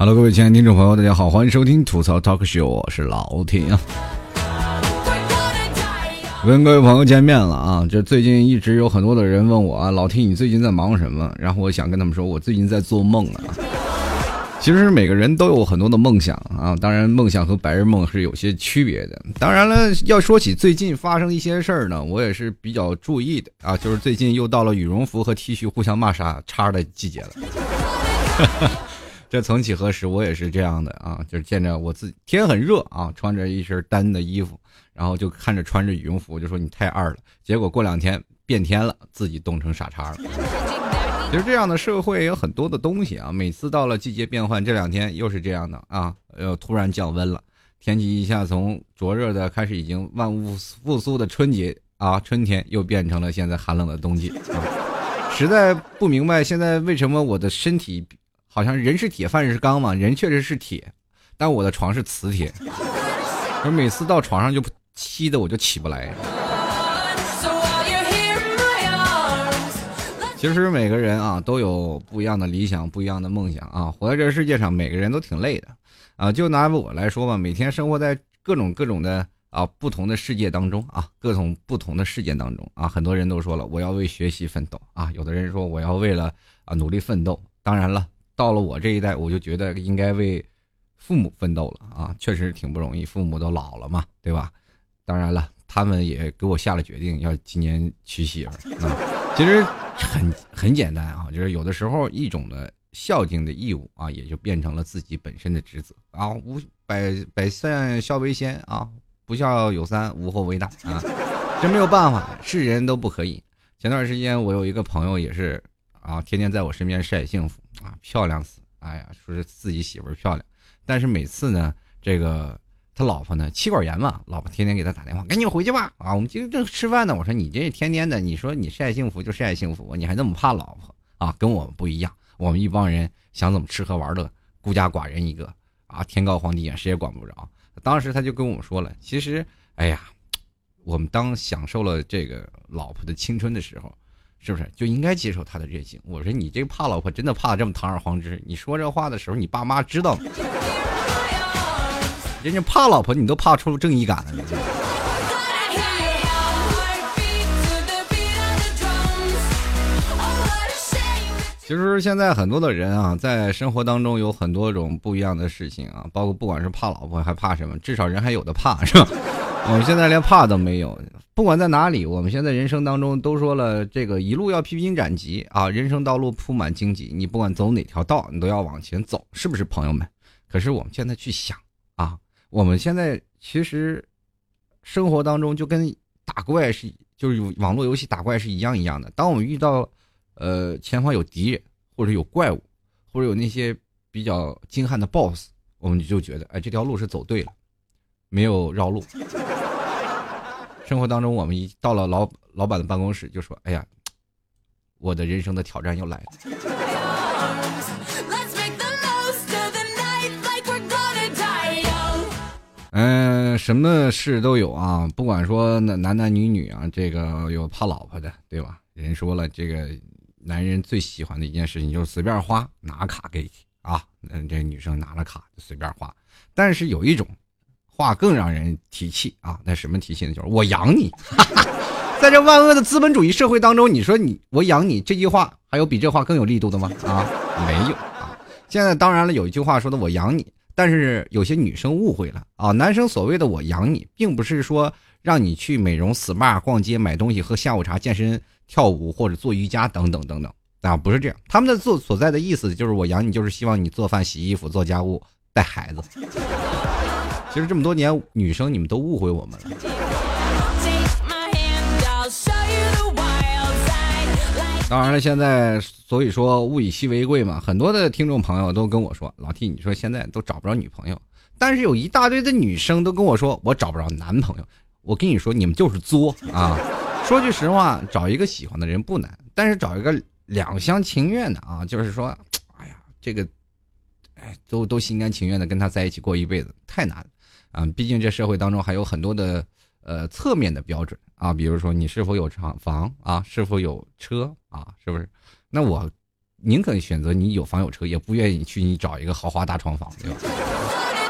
Hello，各位亲爱的听众朋友，大家好，欢迎收听吐槽 Talk Show，我是老铁啊。跟各位朋友见面了啊！这最近一直有很多的人问我啊，老 T 你最近在忙什么？然后我想跟他们说，我最近在做梦啊。其实每个人都有很多的梦想啊，当然梦想和白日梦是有些区别的。当然了，要说起最近发生一些事儿呢，我也是比较注意的啊，就是最近又到了羽绒服和 T 恤互相骂杀叉的季节了。这曾几何时，我也是这样的啊，就是见着我自己天很热啊，穿着一身单的衣服。然后就看着穿着羽绒服，就说你太二了。结果过两天变天了，自己冻成傻叉了。其实这样的社会有很多的东西啊。每次到了季节变换，这两天又是这样的啊，又，突然降温了，天气一下从灼热的开始，已经万物复苏的春节啊，春天又变成了现在寒冷的冬季啊。实在不明白现在为什么我的身体好像人是铁，饭是钢嘛，人确实是铁，但我的床是磁铁，我每次到床上就。气的我就起不来。其实每个人啊都有不一样的理想，不一样的梦想啊。活在这个世界上，每个人都挺累的啊。就拿我来说吧，每天生活在各种各种的啊不同的世界当中啊，各种不同的事件当中啊。很多人都说了，我要为学习奋斗啊。有的人说我要为了啊努力奋斗。当然了，到了我这一代，我就觉得应该为父母奋斗了啊。确实挺不容易，父母都老了嘛，对吧？当然了，他们也给我下了决定，要今年娶媳妇儿啊。其实很很简单啊，就是有的时候一种的孝敬的义务啊，也就变成了自己本身的职责啊。无百百善孝为先啊，不孝有三，无后为大啊。这没有办法，是人都不可以。前段时间我有一个朋友也是啊，天天在我身边晒幸福啊，漂亮死，哎呀，说是自己媳妇漂亮，但是每次呢，这个。他老婆呢？妻管严嘛，老婆天天给他打电话，赶紧回去吧！啊，我们今天正吃饭呢。我说你这天天的，你说你晒幸福就晒幸福，你还那么怕老婆啊？跟我们不一样，我们一帮人想怎么吃喝玩乐，孤家寡人一个啊，天高皇帝远，谁也管不着。当时他就跟我们说了，其实，哎呀，我们当享受了这个老婆的青春的时候，是不是就应该接受他的任性？我说你这怕老婆真的怕的这么堂而皇之？你说这话的时候，你爸妈知道吗？人家怕老婆，你都怕出正义感了。其实现在很多的人啊，在生活当中有很多种不一样的事情啊，包括不管是怕老婆还怕什么，至少人还有的怕，是吧？我们现在连怕都没有。不管在哪里，我们现在人生当中都说了，这个一路要披荆斩棘啊，人生道路铺满荆棘，你不管走哪条道，你都要往前走，是不是朋友们？可是我们现在去想啊。我们现在其实生活当中就跟打怪是，就是网络游戏打怪是一样一样的。当我们遇到呃前方有敌人，或者有怪物，或者有那些比较精悍的 BOSS，我们就觉得哎这条路是走对了，没有绕路。生活当中，我们一到了老老板的办公室，就说哎呀，我的人生的挑战又来了。嗯，什么事都有啊，不管说男男男女女啊，这个有怕老婆的，对吧？人说了，这个男人最喜欢的一件事情就是随便花，拿卡给啊，嗯，这女生拿了卡就随便花。但是有一种话更让人提气啊，那什么提气呢？就是我养你。在这万恶的资本主义社会当中，你说你我养你这句话，还有比这话更有力度的吗？啊，没有啊。现在当然了，有一句话说的，我养你。但是有些女生误会了啊，男生所谓的我养你，并不是说让你去美容、SPA、逛街、买东西、喝下午茶、健身、跳舞或者做瑜伽等等等等啊，不是这样。他们的做所在的意思就是我养你，就是希望你做饭、洗衣服、做家务、带孩子。其实这么多年，女生你们都误会我们了。当然了，现在所以说物以稀为贵嘛，很多的听众朋友都跟我说，老 T，你说现在都找不着女朋友，但是有一大堆的女生都跟我说，我找不着男朋友。我跟你说，你们就是作啊！说句实话，找一个喜欢的人不难，但是找一个两厢情愿的啊，就是说，哎呀，这个，哎，都都心甘情愿的跟他在一起过一辈子，太难啊！毕竟这社会当中还有很多的。呃，侧面的标准啊，比如说你是否有厂房啊，是否有车啊，是不是？那我宁可选择你有房有车，也不愿意去你找一个豪华大床房，对吧？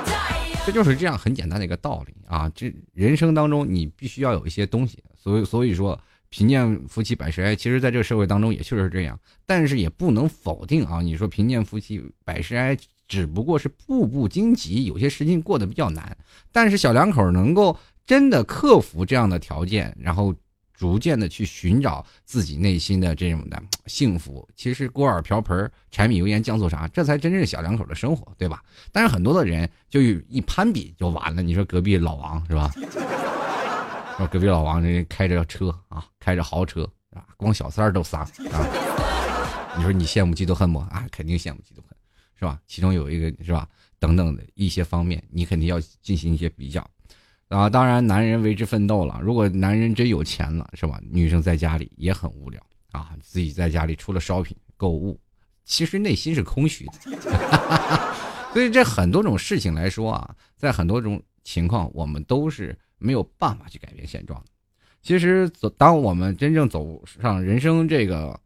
这就是这样很简单的一个道理啊！这人生当中你必须要有一些东西，所以所以说贫贱夫妻百事哀，其实在这个社会当中也确实是这样，但是也不能否定啊！你说贫贱夫妻百事哀，只不过是步步荆棘，有些事情过得比较难，但是小两口能够真的克服这样的条件，然后。逐渐的去寻找自己内心的这种的幸福，其实锅碗瓢盆、柴米油盐酱醋茶，这才真正小两口的生活，对吧？但是很多的人就一攀比就完了。你说隔壁老王是吧？说隔壁老王这开着车啊，开着豪车啊，光小三儿都仨啊。你说你羡慕嫉妒恨不？啊，肯定羡慕嫉妒恨，是吧？其中有一个是吧？等等的一些方面，你肯定要进行一些比较。啊，当然，男人为之奋斗了。如果男人真有钱了，是吧？女生在家里也很无聊啊，自己在家里除了 shopping 购物，其实内心是空虚的。所以这很多种事情来说啊，在很多种情况，我们都是没有办法去改变现状的。其实，走当我们真正走上人生这个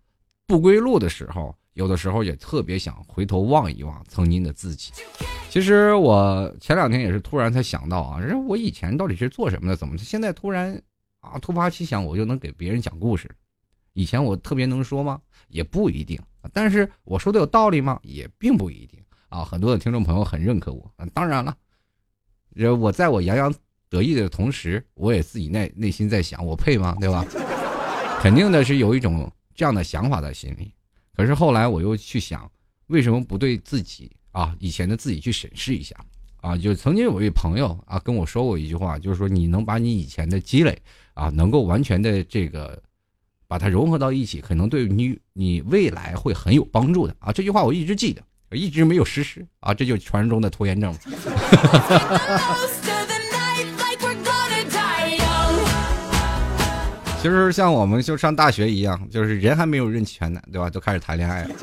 不归路的时候，有的时候也特别想回头望一望曾经的自己。其实我前两天也是突然才想到啊，人我以前到底是做什么的？怎么现在突然啊突发奇想，我就能给别人讲故事？以前我特别能说吗？也不一定。但是我说的有道理吗？也并不一定啊。很多的听众朋友很认可我。当然了，我在我洋洋得意的同时，我也自己内内心在想，我配吗？对吧？肯定的是有一种这样的想法在心里。可是后来我又去想，为什么不对自己？啊，以前的自己去审视一下，啊，就曾经有一位朋友啊跟我说过一句话，就是说你能把你以前的积累啊，能够完全的这个把它融合到一起，可能对你你未来会很有帮助的啊。这句话我一直记得，一直没有实施啊，这就传说中的拖延症。其实像我们就上大学一样，就是人还没有认全呢，对吧？就开始谈恋爱了。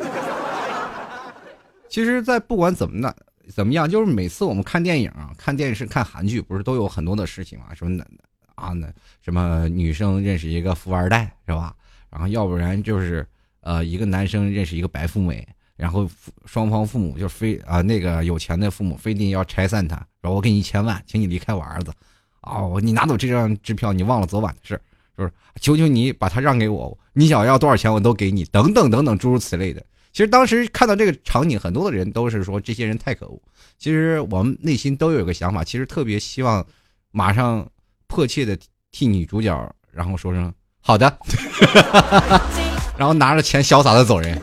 其实，在不管怎么呢，怎么样，就是每次我们看电影啊、看电视、看韩剧，不是都有很多的事情嘛？什么的啊，那什么女生认识一个富二代是吧？然后要不然就是呃，一个男生认识一个白富美，然后双方父母就非啊那个有钱的父母非得要拆散他，然后我给你一千万，请你离开我儿子，哦，你拿走这张支票，你忘了昨晚的事，是不是？求求你把他让给我，你想要多少钱我都给你，等等等等，诸如此类的。其实当时看到这个场景，很多的人都是说这些人太可恶。其实我们内心都有一个想法，其实特别希望马上迫切的替女主角，然后说声好的，然后拿着钱潇洒的走人。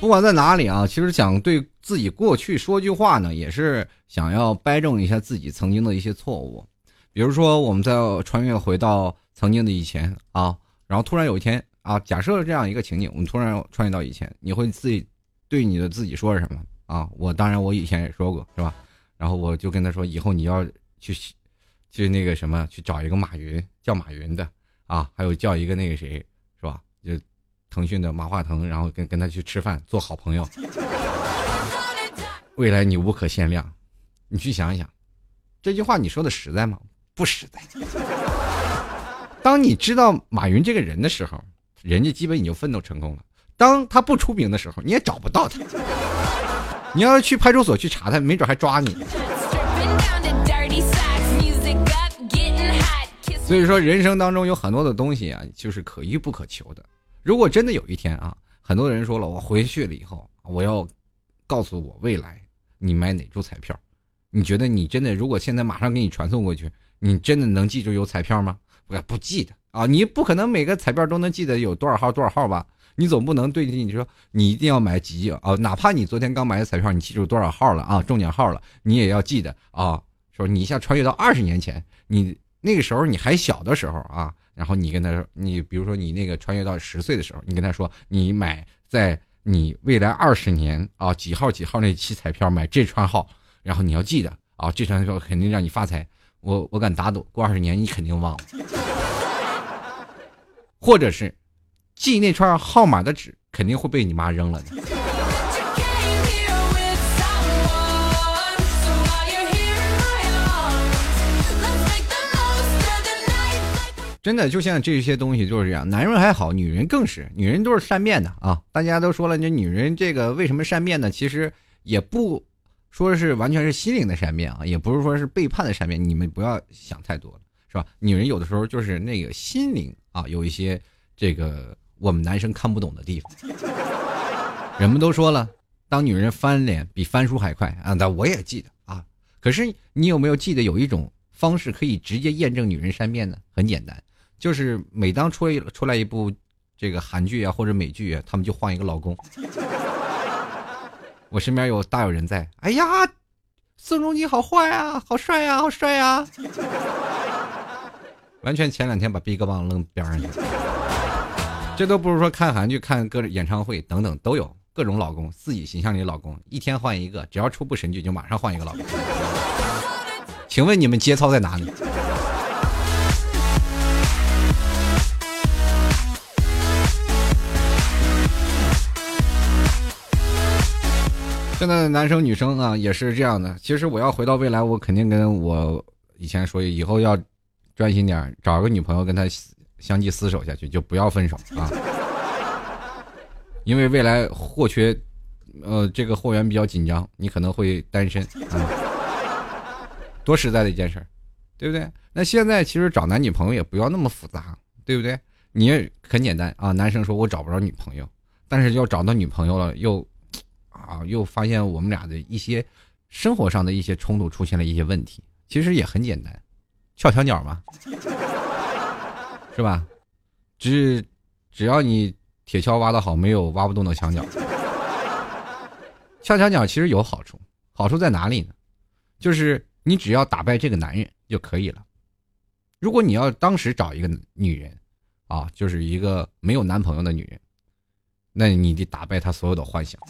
不管在哪里啊，其实想对自己过去说句话呢，也是想要掰正一下自己曾经的一些错误。比如说，我们在穿越回到曾经的以前啊，然后突然有一天啊，假设这样一个情景，我们突然穿越到以前，你会自己对你的自己说什么啊？我当然我以前也说过是吧？然后我就跟他说，以后你要去去那个什么，去找一个马云叫马云的啊，还有叫一个那个谁是吧？就腾讯的马化腾，然后跟跟他去吃饭，做好朋友，未来你无可限量。你去想一想，这句话你说的实在吗？不实在。当你知道马云这个人的时候，人家基本已经奋斗成功了。当他不出名的时候，你也找不到他。你要去派出所去查他，没准还抓你。所以说，人生当中有很多的东西啊，就是可遇不可求的。如果真的有一天啊，很多人说了，我回去了以后，我要告诉我未来你买哪注彩票，你觉得你真的如果现在马上给你传送过去？你真的能记住有彩票吗？不，不记得啊！你不可能每个彩票都能记得有多少号多少号吧？你总不能对你说你一定要买几啊？哪怕你昨天刚买的彩票，你记住多少号了啊？中奖号了，你也要记得啊！说你一下穿越到二十年前，你那个时候你还小的时候啊，然后你跟他说，你比如说你那个穿越到十岁的时候，你跟他说你买在你未来二十年啊几号几号那期彩票买这串号，然后你要记得啊，这串票肯定让你发财。我我敢打赌，过二十年你肯定忘了，或者是记那串号码的纸肯定会被你妈扔了的。真的就像这些东西就是这样，男人还好，女人更是，女人都是善变的啊。大家都说了，这女人这个为什么善变呢？其实也不说是完全是心灵的善变啊，也不是说是背叛的善变，你们不要想太多了，是吧？女人有的时候就是那个心灵啊，有一些这个我们男生看不懂的地方。人们都说了，当女人翻脸比翻书还快啊！那我也记得啊。可是你有没有记得有一种方式可以直接验证女人善变呢？很简单，就是每当出出来一部这个韩剧啊或者美剧啊，他们就换一个老公。我身边有大有人在，哎呀，宋仲基好坏啊，好帅呀，好帅呀！完全前两天把 BigBang 扔边上去了。这都不如说看韩剧、看各种演唱会等等都有。各种老公，自己形象里的老公，一天换一个，只要出部神剧就马上换一个老公。请问你们节操在哪里？现在的男生女生啊也是这样的。其实我要回到未来，我肯定跟我以前说，以后要专心点，找个女朋友跟他相继厮守下去，就不要分手啊。因为未来货缺，呃，这个货源比较紧张，你可能会单身啊，多实在的一件事，对不对？那现在其实找男女朋友也不要那么复杂，对不对？你也很简单啊，男生说我找不着女朋友，但是要找到女朋友了，又啊，又发现我们俩的一些生活上的一些冲突出现了一些问题，其实也很简单，撬墙角嘛，是吧？只只要你。铁锹挖的好，没有挖不动的墙角。撬墙角其实有好处，好处在哪里呢？就是你只要打败这个男人就可以了。如果你要当时找一个女人，啊，就是一个没有男朋友的女人，那你得打败她所有的幻想。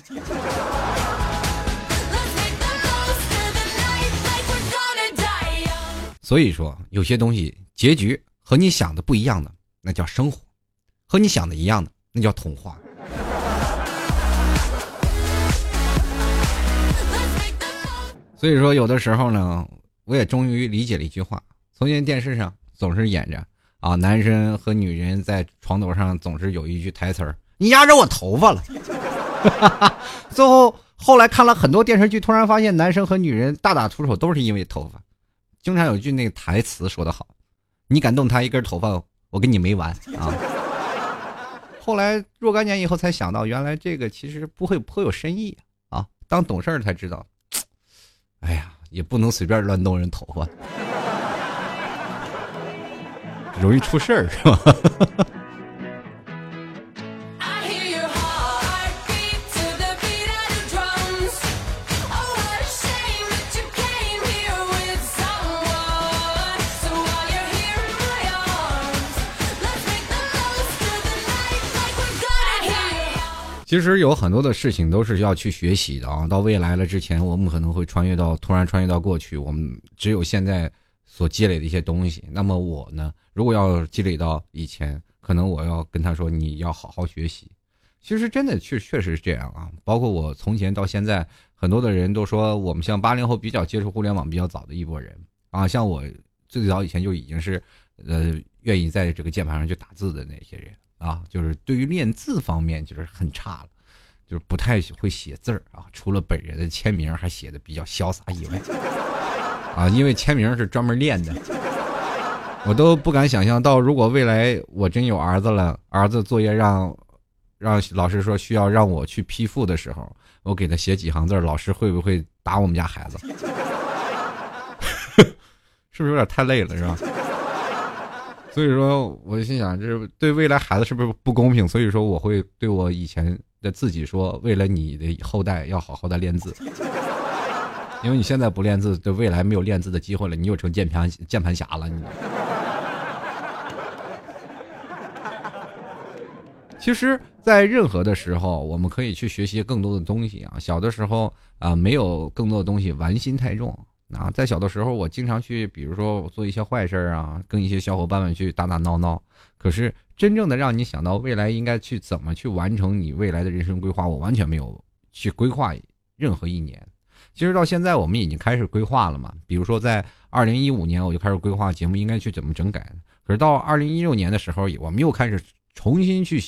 所以说，有些东西结局和你想的不一样的，那叫生活；和你想的一样的。那叫童话。所以说，有的时候呢，我也终于理解了一句话：从前电视上总是演着啊，男生和女人在床头上总是有一句台词儿：“你压着我头发了。”最后，后来看了很多电视剧，突然发现男生和女人大打出手都是因为头发。经常有句那个台词说的好：“你敢动他一根头发，我跟你没完啊！”后来若干年以后才想到，原来这个其实不会颇有深意啊！当懂事儿才知道，哎呀，也不能随便乱动人头发，容易出事儿，是吧？其实有很多的事情都是要去学习的啊！到未来了之前，我们可能会穿越到突然穿越到过去，我们只有现在所积累的一些东西。那么我呢，如果要积累到以前，可能我要跟他说，你要好好学习。其实真的确确实是这样啊！包括我从前到现在，很多的人都说我们像八零后比较接触互联网比较早的一波人啊，像我最早以前就已经是呃愿意在这个键盘上去打字的那些人。啊，就是对于练字方面就是很差了，就是不太会写字儿啊。除了本人的签名还写的比较潇洒以外，啊，因为签名是专门练的，我都不敢想象到，如果未来我真有儿子了，儿子作业让让老师说需要让我去批复的时候，我给他写几行字，老师会不会打我们家孩子？是不是有点太累了，是吧？所以说，我心想，这是对未来孩子是不是不公平？所以说，我会对我以前的自己说，为了你的后代，要好好的练字，因为你现在不练字，对未来没有练字的机会了，你又成键盘键盘侠了。你。其实，在任何的时候，我们可以去学习更多的东西啊。小的时候啊，没有更多的东西，玩心太重。啊，在小的时候，我经常去，比如说做一些坏事啊，跟一些小伙伴们去打打闹闹。可是真正的让你想到未来应该去怎么去完成你未来的人生规划，我完全没有去规划任何一年。其实到现在，我们已经开始规划了嘛。比如说在二零一五年，我就开始规划节目应该去怎么整改。可是到二零一六年的时候，我们又开始重新去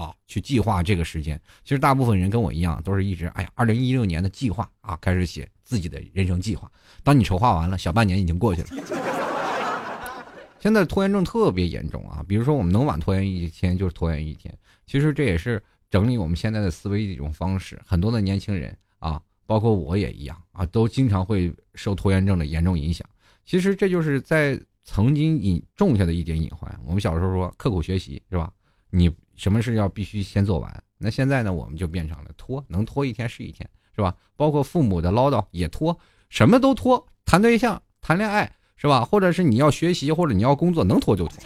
啊去计划这个时间。其实大部分人跟我一样，都是一直哎呀，二零一六年的计划啊，开始写自己的人生计划。当你筹划完了，小半年已经过去了。现在拖延症特别严重啊，比如说我们能晚拖延一天，就是拖延一天。其实这也是整理我们现在的思维的一种方式。很多的年轻人啊，包括我也一样啊，都经常会受拖延症的严重影响。其实这就是在曾经隐种下的一点隐患。我们小时候说刻苦学习是吧？你什么事要必须先做完。那现在呢，我们就变成了拖，能拖一天是一天，是吧？包括父母的唠叨也拖，什么都拖。谈对象、谈恋爱是吧？或者是你要学习，或者你要工作，能拖就拖，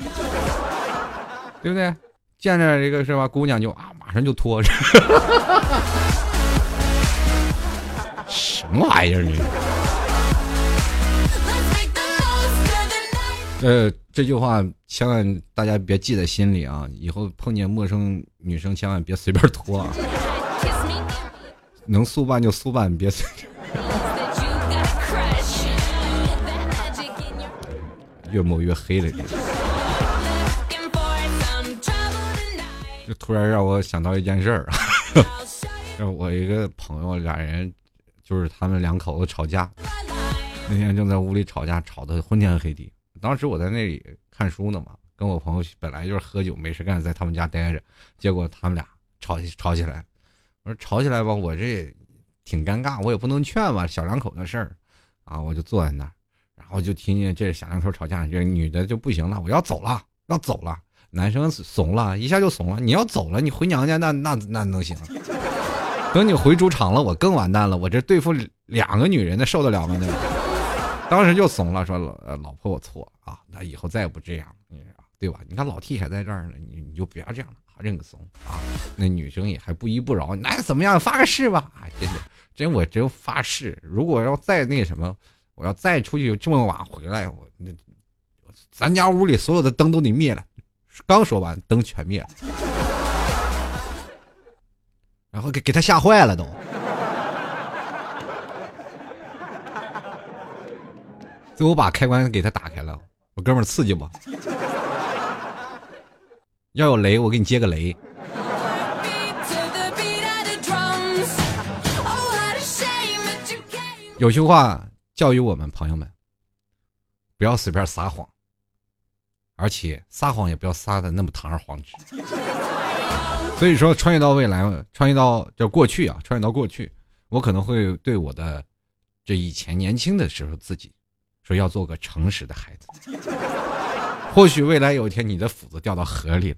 对不对？见着这个是吧？姑娘就啊，马上就拖，什么玩意儿你？呃，这句话千万大家别记在心里啊！以后碰见陌生女生，千万别随便脱啊！能速办就速办，别随。越抹越黑了。就突然让我想到一件事儿啊，我一个朋友俩人，就是他们两口子吵架，那天正在屋里吵架，吵得昏天黑地。当时我在那里看书呢嘛，跟我朋友本来就是喝酒没事干，在他们家待着，结果他们俩吵吵起来。我说吵起来吧，我这挺尴尬，我也不能劝吧，小两口的事儿啊，我就坐在那儿，然后就听见这小两口吵架，这女的就不行了，我要走了，要走了。男生怂了一下就怂了，你要走了，你回娘家那那那能行？等你回主场了，我更完蛋了，我这对付两个女人，那受得了吗？那当时就怂了，说老老婆我错啊，那以后再也不这样，对吧？你看老 T 还在这儿呢，你你就不要这样了，认个怂啊！那女生也还不依不饶，那怎么样？发个誓吧！啊，真的，真我真发誓，如果要再那什么，我要再出去这么晚回来，我那咱家屋里所有的灯都得灭了。刚说完，灯全灭了，然后给给他吓坏了都。最后把开关给他打开了，我哥们儿刺激不？要有雷，我给你接个雷。有句话教育我们朋友们，不要随便撒谎。而且撒谎也不要撒的那么堂而皇之。所以说，穿越到未来，穿越到叫过去啊，穿越到过去，我可能会对我的这以前年轻的时候自己说，要做个诚实的孩子。或许未来有一天你的斧子掉到河里了，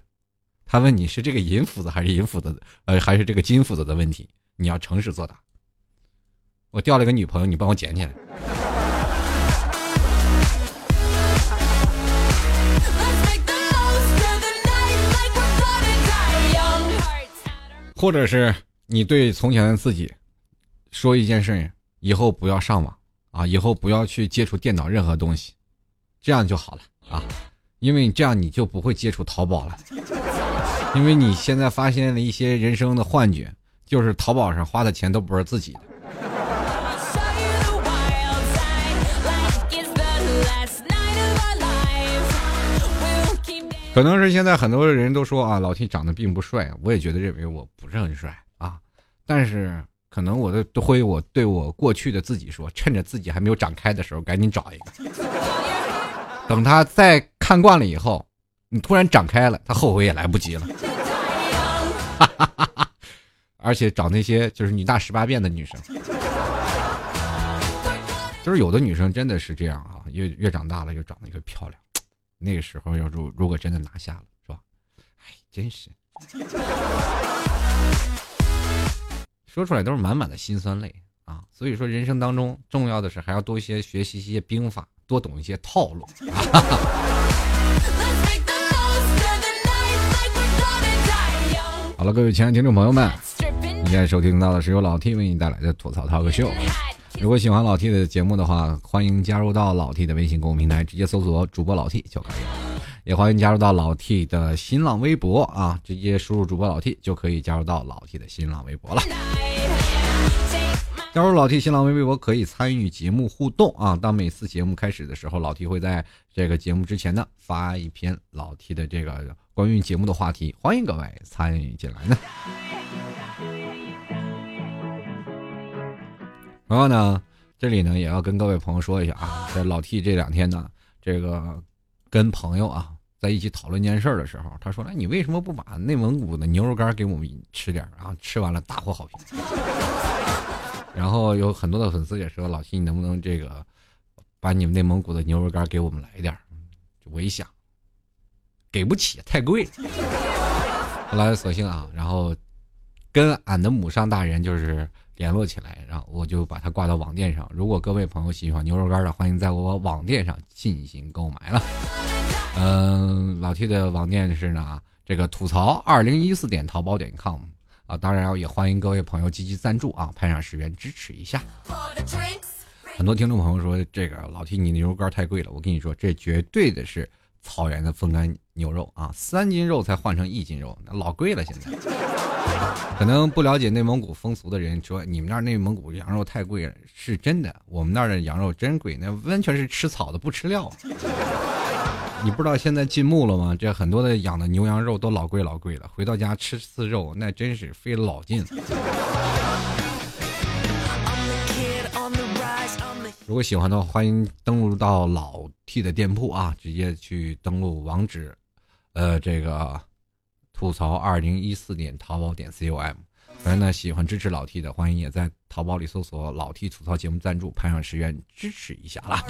他问你是这个银斧子还是银斧子，呃，还是这个金斧子的问题，你要诚实作答。我掉了个女朋友，你帮我捡起来。或者是你对从前的自己说一件事：以后不要上网啊，以后不要去接触电脑任何东西，这样就好了啊，因为你这样你就不会接触淘宝了，因为你现在发现了一些人生的幻觉，就是淘宝上花的钱都不是自己的。可能是现在很多人都说啊，老 T 长得并不帅，我也觉得认为我不是很帅啊。但是可能我的都会我对我过去的自己说，趁着自己还没有长开的时候，赶紧找一个。等他再看惯了以后，你突然长开了，他后悔也来不及了。而且找那些就是女大十八变的女生，就是有的女生真的是这样啊，越越长大了越长得越漂亮。那个时候要如如果真的拿下了，是吧？哎，真是说出来都是满满的辛酸泪啊！所以说，人生当中重要的是还要多一些学习一些兵法，多懂一些套路。好了，各位亲爱的听众朋友们，你现在收听到的是由老 T 为你带来的吐槽涛哥秀。如果喜欢老 T 的节目的话，欢迎加入到老 T 的微信公众平台，直接搜索主播老 T 就可以了。也欢迎加入到老 T 的新浪微博啊，直接输入主播老 T 就可以加入到老 T 的新浪微博了。加入老 T 新浪微博可以参与节目互动啊！当每次节目开始的时候，老 T 会在这个节目之前呢发一篇老 T 的这个关于节目的话题，欢迎各位参与进来呢。然后呢，这里呢也要跟各位朋友说一下啊，在老 T 这两天呢，这个跟朋友啊在一起讨论件事的时候，他说：“哎，你为什么不把内蒙古的牛肉干给我们吃点？”然后吃完了大获好评。然后有很多的粉丝也说：“老 T，你能不能这个把你们内蒙古的牛肉干给我们来点我一想，给不起，太贵了。后来索性啊，然后跟俺的母上大人就是联络起来，然后我就把它挂到网店上。如果各位朋友喜欢牛肉干的，欢迎在我网店上进行购买了。嗯，老 T 的网店是呢，这个吐槽二零一四点淘宝点 com。啊，当然也欢迎各位朋友积极赞助啊，派上十元支持一下。很多听众朋友说这个老 T 你牛肉干太贵了，我跟你说，这绝对的是草原的风干牛肉啊，三斤肉才换成一斤肉，那老贵了。现在可能不了解内蒙古风俗的人说你们那儿内蒙古羊肉太贵了，是真的，我们那儿的羊肉真贵，那完全是吃草的不吃料。你不知道现在进牧了吗？这很多的养的牛羊肉都老贵老贵了，回到家吃次肉那真是费了老劲。如果喜欢的话，欢迎登录到老 T 的店铺啊，直接去登录网址，呃，这个吐槽二零一四点淘宝点 com。反正呢，喜欢支持老 T 的，欢迎也在淘宝里搜索“老 T 吐槽节目赞助”，拍上十元支持一下啦。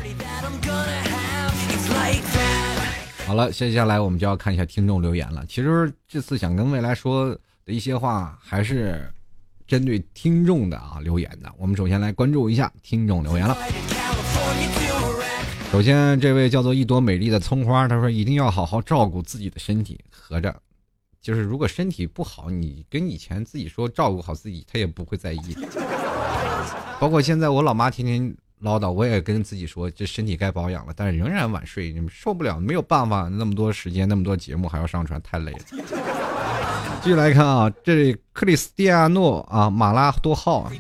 好了，接下来我们就要看一下听众留言了。其实这次想跟未来说的一些话，还是针对听众的啊留言的。我们首先来关注一下听众留言了。首先，这位叫做一朵美丽的葱花，他说一定要好好照顾自己的身体。合着，就是如果身体不好，你跟以前自己说照顾好自己，他也不会在意。包括现在我老妈天天。唠叨，我也跟自己说，这身体该保养了，但是仍然晚睡，你们受不了，没有办法，那么多时间，那么多节目还要上传，太累了。继续来看啊，这克里斯蒂亚诺啊，马拉多号，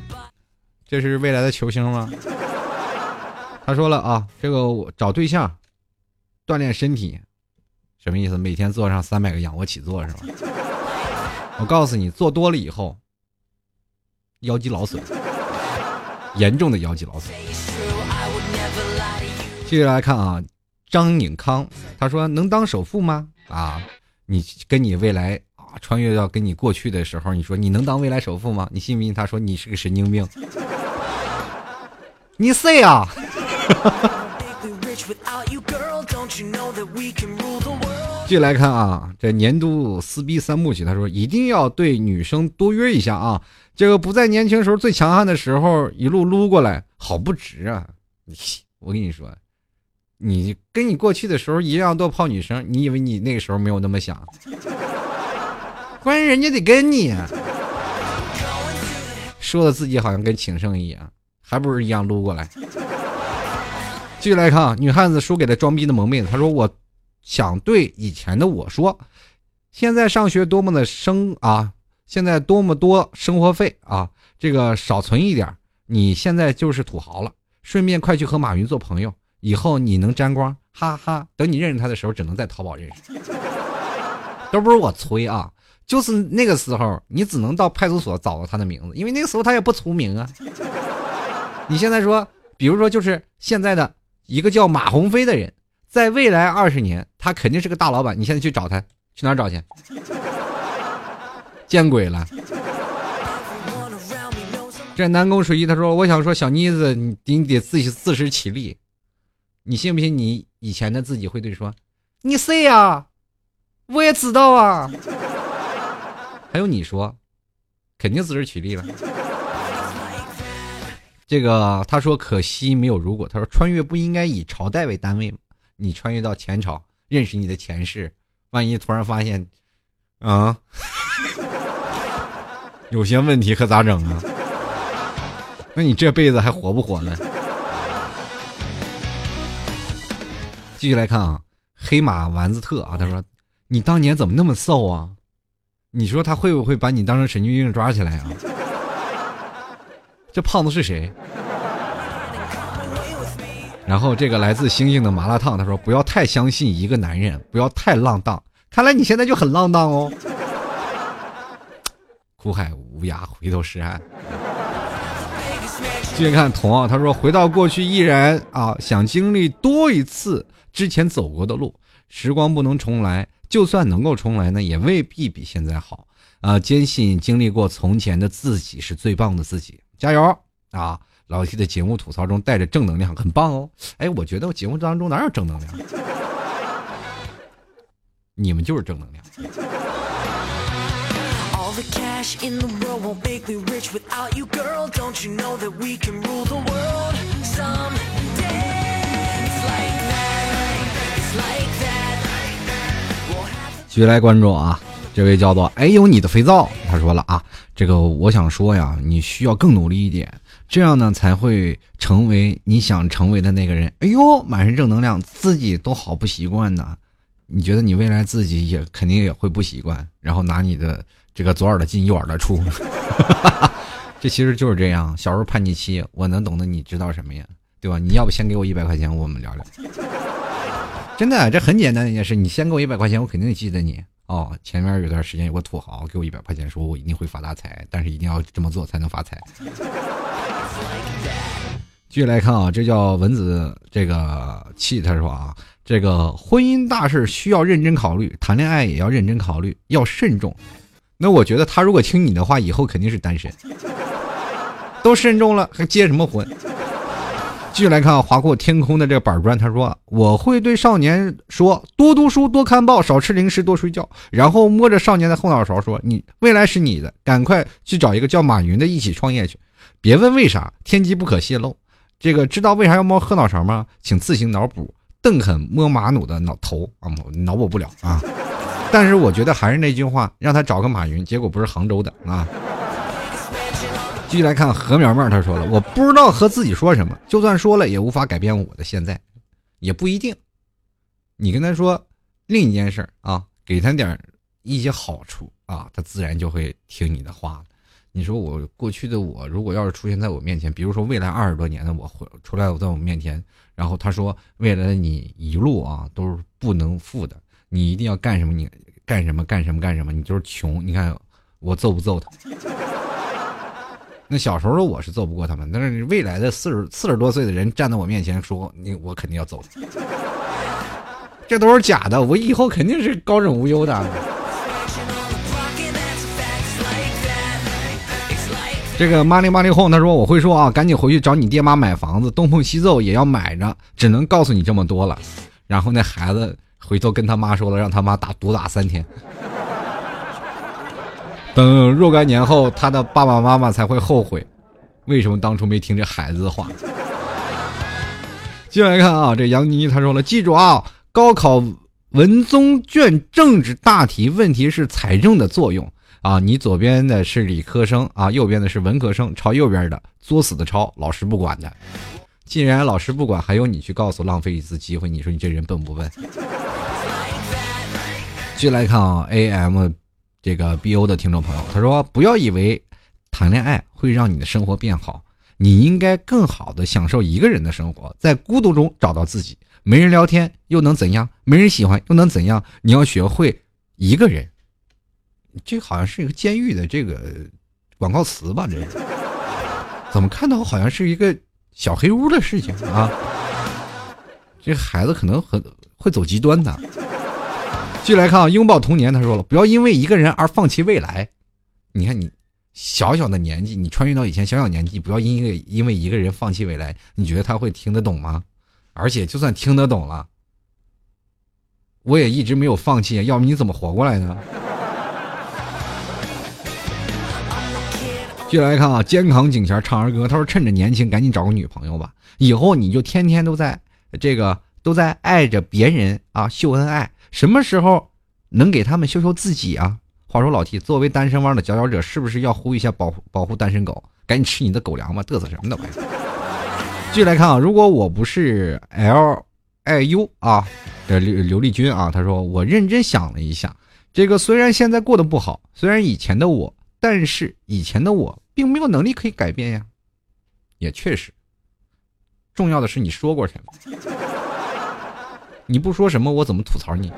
这是未来的球星吗？他说了啊，这个找对象，锻炼身体，什么意思？每天做上三百个仰卧起坐是吧？我告诉你，做多了以后，腰肌劳损。严重的腰肌劳损。继续来看啊，张宁康，他说能当首富吗？啊，你跟你未来啊穿越到跟你过去的时候，你说你能当未来首富吗？你信不信？他说你是个神经病。你谁啊？继续来看啊，这年度撕逼三部曲，他说一定要对女生多约一下啊。这个不在年轻时候最强悍的时候一路撸过来，好不值啊！我跟你说，你跟你过去的时候一样多泡女生，你以为你那个时候没有那么想？关键人家得跟你，说的自己好像跟情圣一样，还不如一样撸过来。继续来看啊，女汉子输给了装逼的萌妹子，她说：“我想对以前的我说，现在上学多么的生啊！”现在多么多生活费啊！这个少存一点，你现在就是土豪了。顺便快去和马云做朋友，以后你能沾光，哈哈！等你认识他的时候，只能在淘宝认识。都不是我吹啊，就是那个时候，你只能到派出所找到他的名字，因为那个时候他也不出名啊。你现在说，比如说就是现在的一个叫马鸿飞的人，在未来二十年，他肯定是个大老板。你现在去找他，去哪找去？见鬼了！这南宫水一他说：“我想说，小妮子，你你得自己自食其力。你信不信？你以前的自己会对说，你谁呀？我也知道啊。还有你说，肯定自食其力了。这个他说，可惜没有如果。他说，穿越不应该以朝代为单位吗？你穿越到前朝，认识你的前世，万一突然发现，啊。”有些问题可咋整啊？那你这辈子还活不活了？继续来看啊，黑马丸子特啊，他说：“你当年怎么那么瘦啊？你说他会不会把你当成神经病抓起来啊？”这胖子是谁？然后这个来自星星的麻辣烫，他说不要太相信一个男人，不要太浪荡。看来你现在就很浪荡哦。苦海无涯，回头是岸。继续看童啊，他说回到过去依然啊想经历多一次之前走过的路。时光不能重来，就算能够重来呢，也未必比现在好啊。坚信经历过从前的自己是最棒的自己，加油啊！老 T 的节目吐槽中带着正能量，很棒哦。哎，我觉得我节目当中哪有正能量？你们就是正能量。继续来关注啊，这位叫做哎呦你的肥皂，他说了啊，这个我想说呀，你需要更努力一点。这样呢，才会成为你想成为的那个人。哎呦，满身正能量，自己都好不习惯呢。你觉得你未来自己也肯定也会不习惯，然后拿你的这个左耳的进右耳的出。这其实就是这样。小时候叛逆期，我能懂得，你知道什么呀？对吧？你要不先给我一百块钱，我们聊聊。真的，这很简单的一件事。你先给我一百块钱，我肯定记得你。哦，前面有段时间有个土豪给我一百块钱，说我一定会发大财，但是一定要这么做才能发财。继续来看啊，这叫蚊子这个气，他说啊，这个婚姻大事需要认真考虑，谈恋爱也要认真考虑，要慎重。那我觉得他如果听你的话，以后肯定是单身。都慎重了，还结什么婚？继续来看，划过天空的这个板砖，他说我会对少年说，多读书，多看报，少吃零食，多睡觉。然后摸着少年的后脑勺说，你未来是你的，赶快去找一个叫马云的一起创业去。别问为啥，天机不可泄露。这个知道为啥要摸后脑勺吗？请自行脑补。邓肯摸马努的脑头啊，脑补不了啊。但是我觉得还是那句话，让他找个马云，结果不是杭州的啊。继续来看何苗苗，他说了，我不知道和自己说什么，就算说了也无法改变我的现在，也不一定。你跟他说另一件事啊，给他点一些好处啊，他自然就会听你的话了。你说我过去的我，如果要是出现在我面前，比如说未来二十多年的我，出来我在我面前，然后他说未来的你一路啊都是不能负的，你一定要干什么，你干什么干什么干什么，你就是穷。你看我揍不揍他？那小时候的我是揍不过他们，但是未来的四十四十多岁的人站在我面前说你，我肯定要揍他。这都是假的，我以后肯定是高枕无忧的。这个妈里妈里哄，他说我会说啊，赶紧回去找你爹妈买房子，东碰西揍也要买着，只能告诉你这么多了。然后那孩子回头跟他妈说了，让他妈打毒打三天。等若干年后，他的爸爸妈妈才会后悔，为什么当初没听这孩子的话。接下来看啊，这杨妮他说了，记住啊，高考文综卷政治大题问题是财政的作用。啊，你左边的是理科生啊，右边的是文科生，抄右边的作死的抄，老师不管的。既然老师不管，还用你去告诉，浪费一次机会，你说你这人笨不笨？继续来看啊，A M 这个 B O 的听众朋友，他说不要以为谈恋爱会让你的生活变好，你应该更好的享受一个人的生活，在孤独中找到自己。没人聊天又能怎样？没人喜欢又能怎样？你要学会一个人。这好像是一个监狱的这个广告词吧？这是怎么看到好像是一个小黑屋的事情啊？这孩子可能很会走极端的。继续来看啊，拥抱童年，他说了，不要因为一个人而放弃未来。你看你小小的年纪，你穿越到以前小小年纪，不要因为因为一个人放弃未来。你觉得他会听得懂吗？而且就算听得懂了，我也一直没有放弃，要不你怎么活过来呢？继续来看啊，肩扛警衔唱儿歌。他说：“趁着年轻，赶紧找个女朋友吧，以后你就天天都在这个都在爱着别人啊，秀恩爱。什么时候能给他们秀秀自己啊？”话说老 T 作为单身汪的佼佼者，是不是要呼吁一下保护保护单身狗？赶紧吃你的狗粮吧，嘚瑟什么呢？继续来看啊，如果我不是 L I U 啊，这刘刘丽君啊，他说我认真想了一下，这个虽然现在过得不好，虽然以前的我。但是以前的我并没有能力可以改变呀，也确实，重要的是你说过什么。你不说什么，我怎么吐槽你？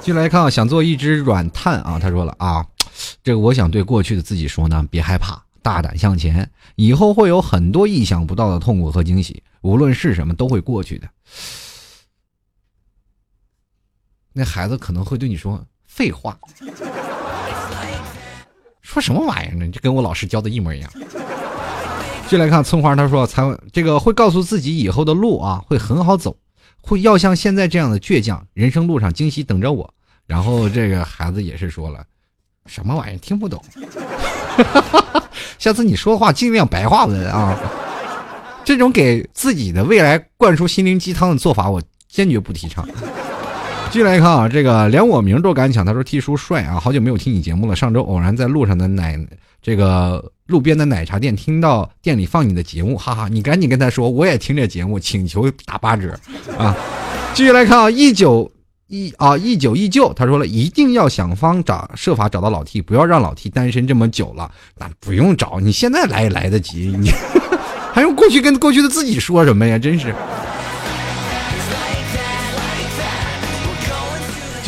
进来看啊，想做一只软炭啊。他说了啊，这个我想对过去的自己说呢，别害怕，大胆向前，以后会有很多意想不到的痛苦和惊喜，无论是什么都会过去的。那孩子可能会对你说废话，说什么玩意儿呢？这跟我老师教的一模一样。继续来看葱花，他说：“才这个会告诉自己以后的路啊会很好走，会要像现在这样的倔强，人生路上惊喜等着我。”然后这个孩子也是说了：“什么玩意儿听不懂？下次你说话尽量白话文啊！这种给自己的未来灌输心灵鸡汤的做法，我坚决不提倡。”继续来看啊，这个连我名都敢抢，他说：“T 叔帅啊，好久没有听你节目了。上周偶然在路上的奶这个。”路边的奶茶店听到店里放你的节目，哈哈，你赶紧跟他说我也听这节目，请求打八折啊！继续来看啊，一九一啊一九一九，他说了一定要想方找设法找到老 T，不要让老 T 单身这么久了。那不用找，你现在来也来得及，你 还用过去跟过去的自己说什么呀？真是。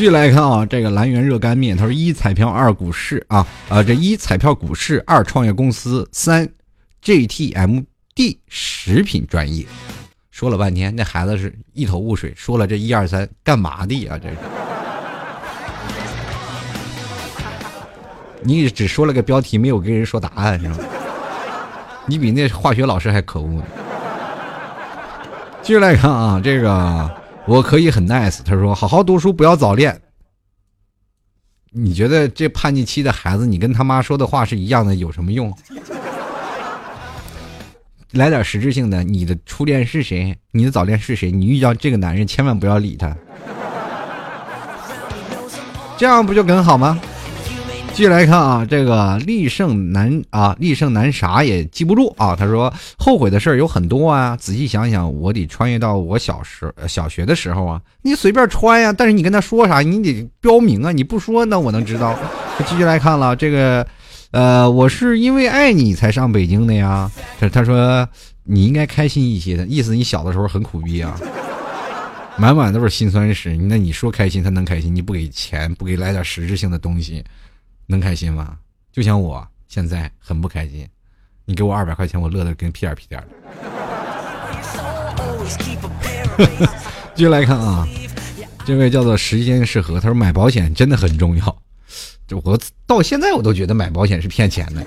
继续来看啊，这个蓝源热干面，他说一彩票，二股市啊啊，这一彩票股市，二创业公司，三 GTMD 食品专业。说了半天，那孩子是一头雾水，说了这一二三干嘛的呀？这是，你只说了个标题，没有跟人说答案是吧？你比那化学老师还可恶呢。继续来看啊，这个。我可以很 nice，他说好好读书，不要早恋。你觉得这叛逆期的孩子，你跟他妈说的话是一样的，有什么用？来点实质性的，你的初恋是谁？你的早恋是谁？你遇到这个男人，千万不要理他，这样不就更好吗？继续来看啊，这个立胜难啊，立胜难啥也记不住啊。他说后悔的事儿有很多啊，仔细想想，我得穿越到我小时小学的时候啊。你随便穿呀，但是你跟他说啥，你得标明啊。你不说，那我能知道？继续来看了这个，呃，我是因为爱你才上北京的呀。他他说你应该开心一些的意思，你小的时候很苦逼啊，满满都是辛酸史。那你说开心他能开心？你不给钱，不给来点实质性的东西。能开心吗？就像我现在很不开心，你给我二百块钱，我乐得跟屁颠屁颠的。继续来看啊，这位叫做时间适合，他说买保险真的很重要。就我到现在我都觉得买保险是骗钱的。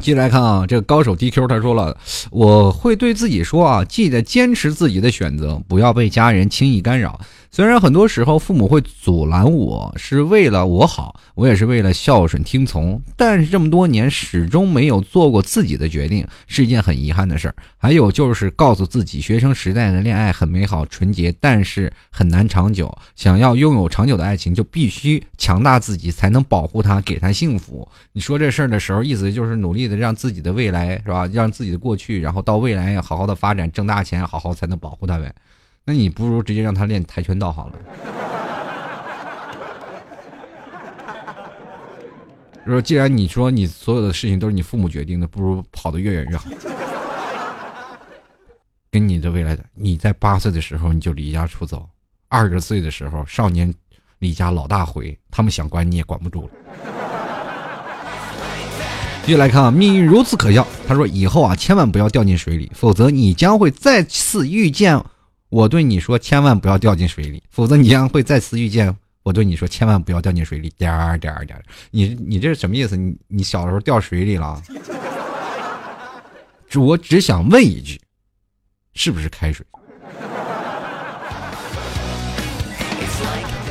继续来看啊，这个高手 DQ 他说了，我会对自己说啊，记得坚持自己的选择，不要被家人轻易干扰。虽然很多时候父母会阻拦我，是为了我好，我也是为了孝顺听从，但是这么多年始终没有做过自己的决定，是一件很遗憾的事儿。还有就是告诉自己，学生时代的恋爱很美好纯洁，但是很难长久。想要拥有长久的爱情，就必须强大自己，才能保护他，给他幸福。你说这事儿的时候，意思就是努力的让自己的未来是吧？让自己的过去，然后到未来好好的发展，挣大钱，好好才能保护他呗。那你不如直接让他练跆拳道好了。说既然你说你所有的事情都是你父母决定的，不如跑得越远越好。跟你的未来的，你在八岁的时候你就离家出走，二十岁的时候少年离家老大回，他们想管你也管不住了。继续来看啊，命运如此可笑。他说以后啊，千万不要掉进水里，否则你将会再次遇见。我对你说，千万不要掉进水里，否则你将会再次遇见。我对你说，千万不要掉进水里。点儿点儿点儿，你你这是什么意思？你你小时候掉水里了？我只想问一句，是不是开水？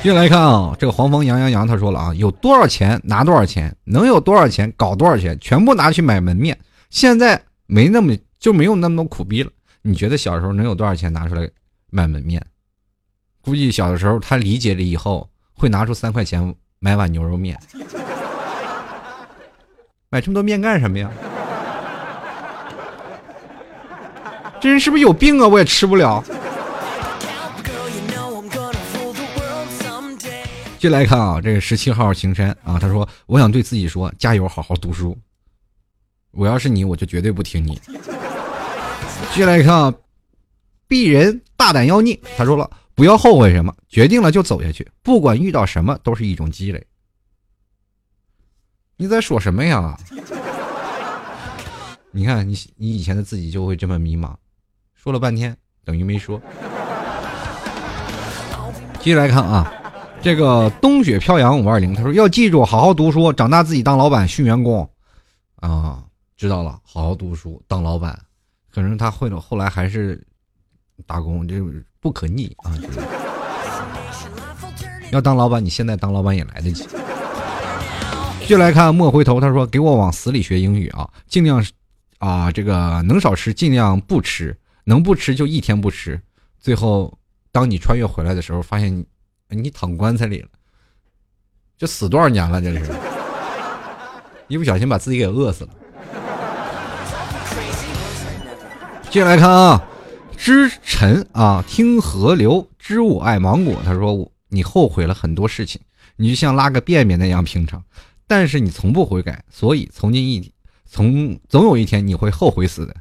接下来看啊，这个黄蜂羊羊羊他说了啊，有多少钱拿多少钱，能有多少钱搞多少钱，全部拿去买门面。现在没那么就没有那么多苦逼了。你觉得小时候能有多少钱拿出来？卖门面，估计小的时候他理解了以后，会拿出三块钱买碗牛肉面。买这么多面干什么呀？这人是不是有病啊？我也吃不了。接来看啊，这个十七号晴山啊，他说：“我想对自己说，加油，好好读书。我要是你，我就绝对不听你。”接下来看啊，鄙人大胆妖孽，他说了：“不要后悔什么，决定了就走下去，不管遇到什么都是一种积累。”你在说什么呀？你看你你以前的自己就会这么迷茫，说了半天等于没说。接着来看啊，这个冬雪飘扬五二零，他说要记住好好读书，长大自己当老板训员工，啊，知道了，好好读书当老板，可能他会了，后来还是打工，这不可逆啊。就是要当老板，你现在当老板也来得及。就来看莫回头，他说给我往死里学英语啊，尽量啊，这个能少吃尽量不吃，能不吃就一天不吃，最后。当你穿越回来的时候，发现你你躺棺材里了，这死多少年了？这是，一不小心把自己给饿死了。接下来看啊，知尘啊，听河流，知我爱芒果。他说：“你后悔了很多事情，你就像拉个便便那样平常，但是你从不悔改，所以从今一从总有一天你会后悔死的。”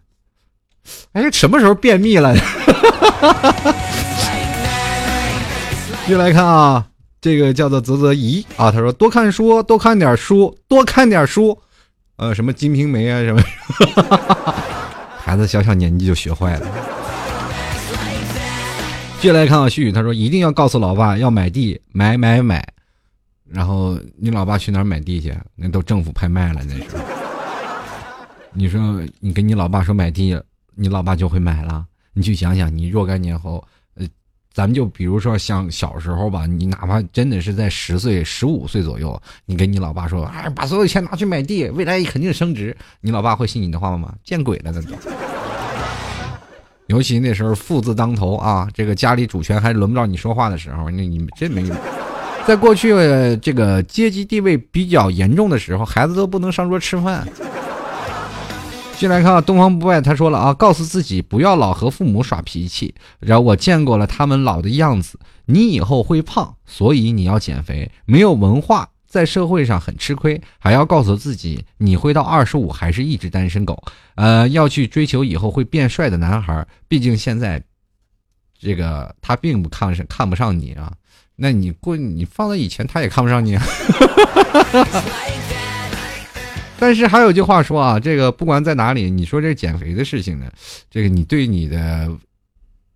哎，什么时候便秘了？继续来看啊，这个叫做泽泽怡啊，他说多看书，多看点书，多看点书，呃，什么《金瓶梅》啊，什么，孩子小小年纪就学坏了。接下来看啊，旭宇他说一定要告诉老爸要买地，买买买，然后你老爸去哪儿买地去？那都政府拍卖了，那是。你说你跟你老爸说买地，你老爸就会买了？你去想想，你若干年后。呃咱们就比如说像小时候吧，你哪怕真的是在十岁、十五岁左右，你跟你老爸说：“哎，把所有钱拿去买地，未来肯定升值。”你老爸会信你的话吗？见鬼了，那都！尤其那时候父字当头啊，这个家里主权还轮不到你说话的时候，那你真没有。在过去这个阶级地位比较严重的时候，孩子都不能上桌吃饭。进来看啊，东方不败他说了啊，告诉自己不要老和父母耍脾气。然后我见过了他们老的样子，你以后会胖，所以你要减肥。没有文化，在社会上很吃亏。还要告诉自己，你会到二十五还是一只单身狗。呃，要去追求以后会变帅的男孩。毕竟现在，这个他并不看上看不上你啊。那你过你放在以前，他也看不上你啊。但是还有句话说啊，这个不管在哪里，你说这减肥的事情呢，这个你对你的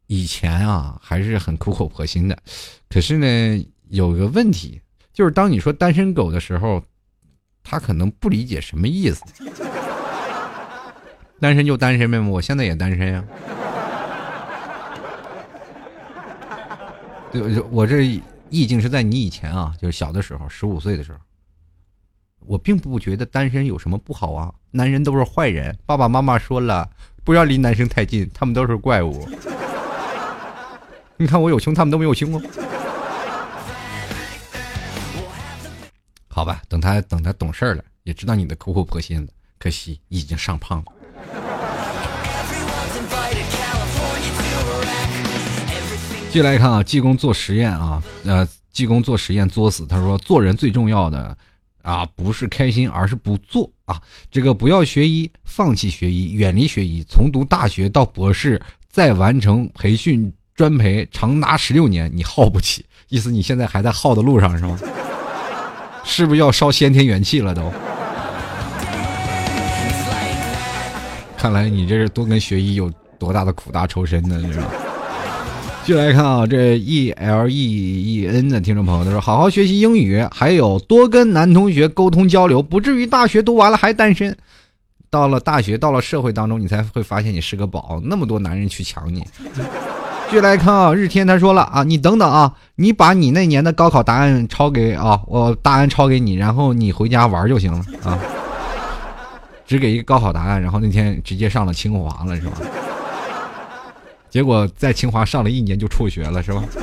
以前啊还是很苦口婆心的。可是呢，有个问题，就是当你说单身狗的时候，他可能不理解什么意思。单身就单身呗，我现在也单身呀。对，我这意境是在你以前啊，就是小的时候，十五岁的时候。我并不觉得单身有什么不好啊，男人都是坏人。爸爸妈妈说了，不要离男生太近，他们都是怪物。你看我有胸，他们都没有胸哦。好吧，等他等他懂事儿了，也知道你的苦口婆心了。可惜已经上胖了。继续来看啊，济公做实验啊，呃，济公做实验作死。他说，做人最重要的。啊，不是开心，而是不做啊！这个不要学医，放弃学医，远离学医，从读大学到博士，再完成培训专培，长达十六年，你耗不起。意思你现在还在耗的路上是吗？是不是要烧先天元气了都？看来你这是多跟学医有多大的苦大仇深呢，是吧？就来看啊，这 E L E E N 的听众朋友他说：“好好学习英语，还有多跟男同学沟通交流，不至于大学读完了还单身。到了大学，到了社会当中，你才会发现你是个宝，那么多男人去抢你。”据来看啊，日天他说了啊，你等等啊，你把你那年的高考答案抄给啊，我答案抄给你，然后你回家玩就行了啊。只给一个高考答案，然后那天直接上了清华了，是吧？结果在清华上了一年就辍学了，是吧？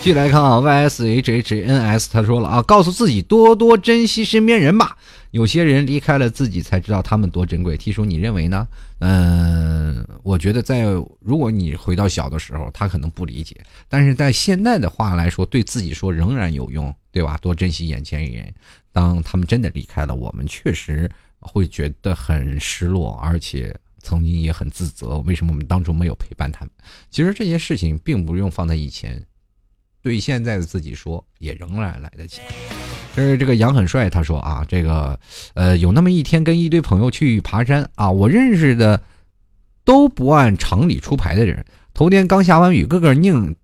继续来看啊，Y S H H N S 他说了啊，告诉自己多多珍惜身边人吧，有些人离开了自己，才知道他们多珍贵。提叔，你认为呢？嗯，我觉得在如果你回到小的时候，他可能不理解，但是在现在的话来说，对自己说仍然有用，对吧？多珍惜眼前人。当他们真的离开了，我们确实会觉得很失落，而且曾经也很自责，为什么我们当初没有陪伴他们？其实这些事情并不用放在以前，对现在的自己说，也仍然来得及。就是这个杨很帅，他说啊，这个，呃，有那么一天跟一堆朋友去爬山啊，我认识的都不按常理出牌的人，头天刚下完雨，个个拧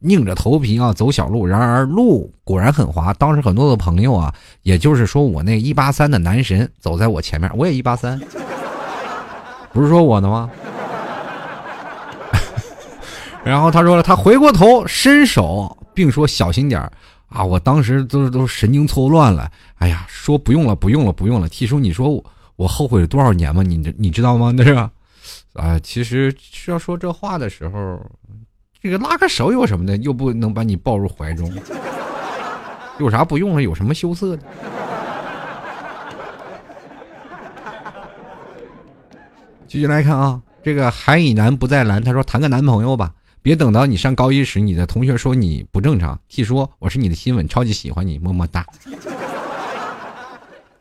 拧着头皮啊走小路，然而路果然很滑。当时很多的朋友啊，也就是说我那一八三的男神走在我前面，我也一八三，不是说我的吗？然后他说了，他回过头伸手并说小心点儿。啊！我当时都都神经错乱了。哎呀，说不用了，不用了，不用了。T 叔，你说我我后悔了多少年吗？你你知道吗？那是啊，其实要说这话的时候，这个拉个手有什么的？又不能把你抱入怀中，有啥不用了？有什么羞涩的？继续来看啊，这个海以南不再蓝，他说谈个男朋友吧。别等到你上高一时，你的同学说你不正常。T 说我是你的新闻，超级喜欢你，么么哒。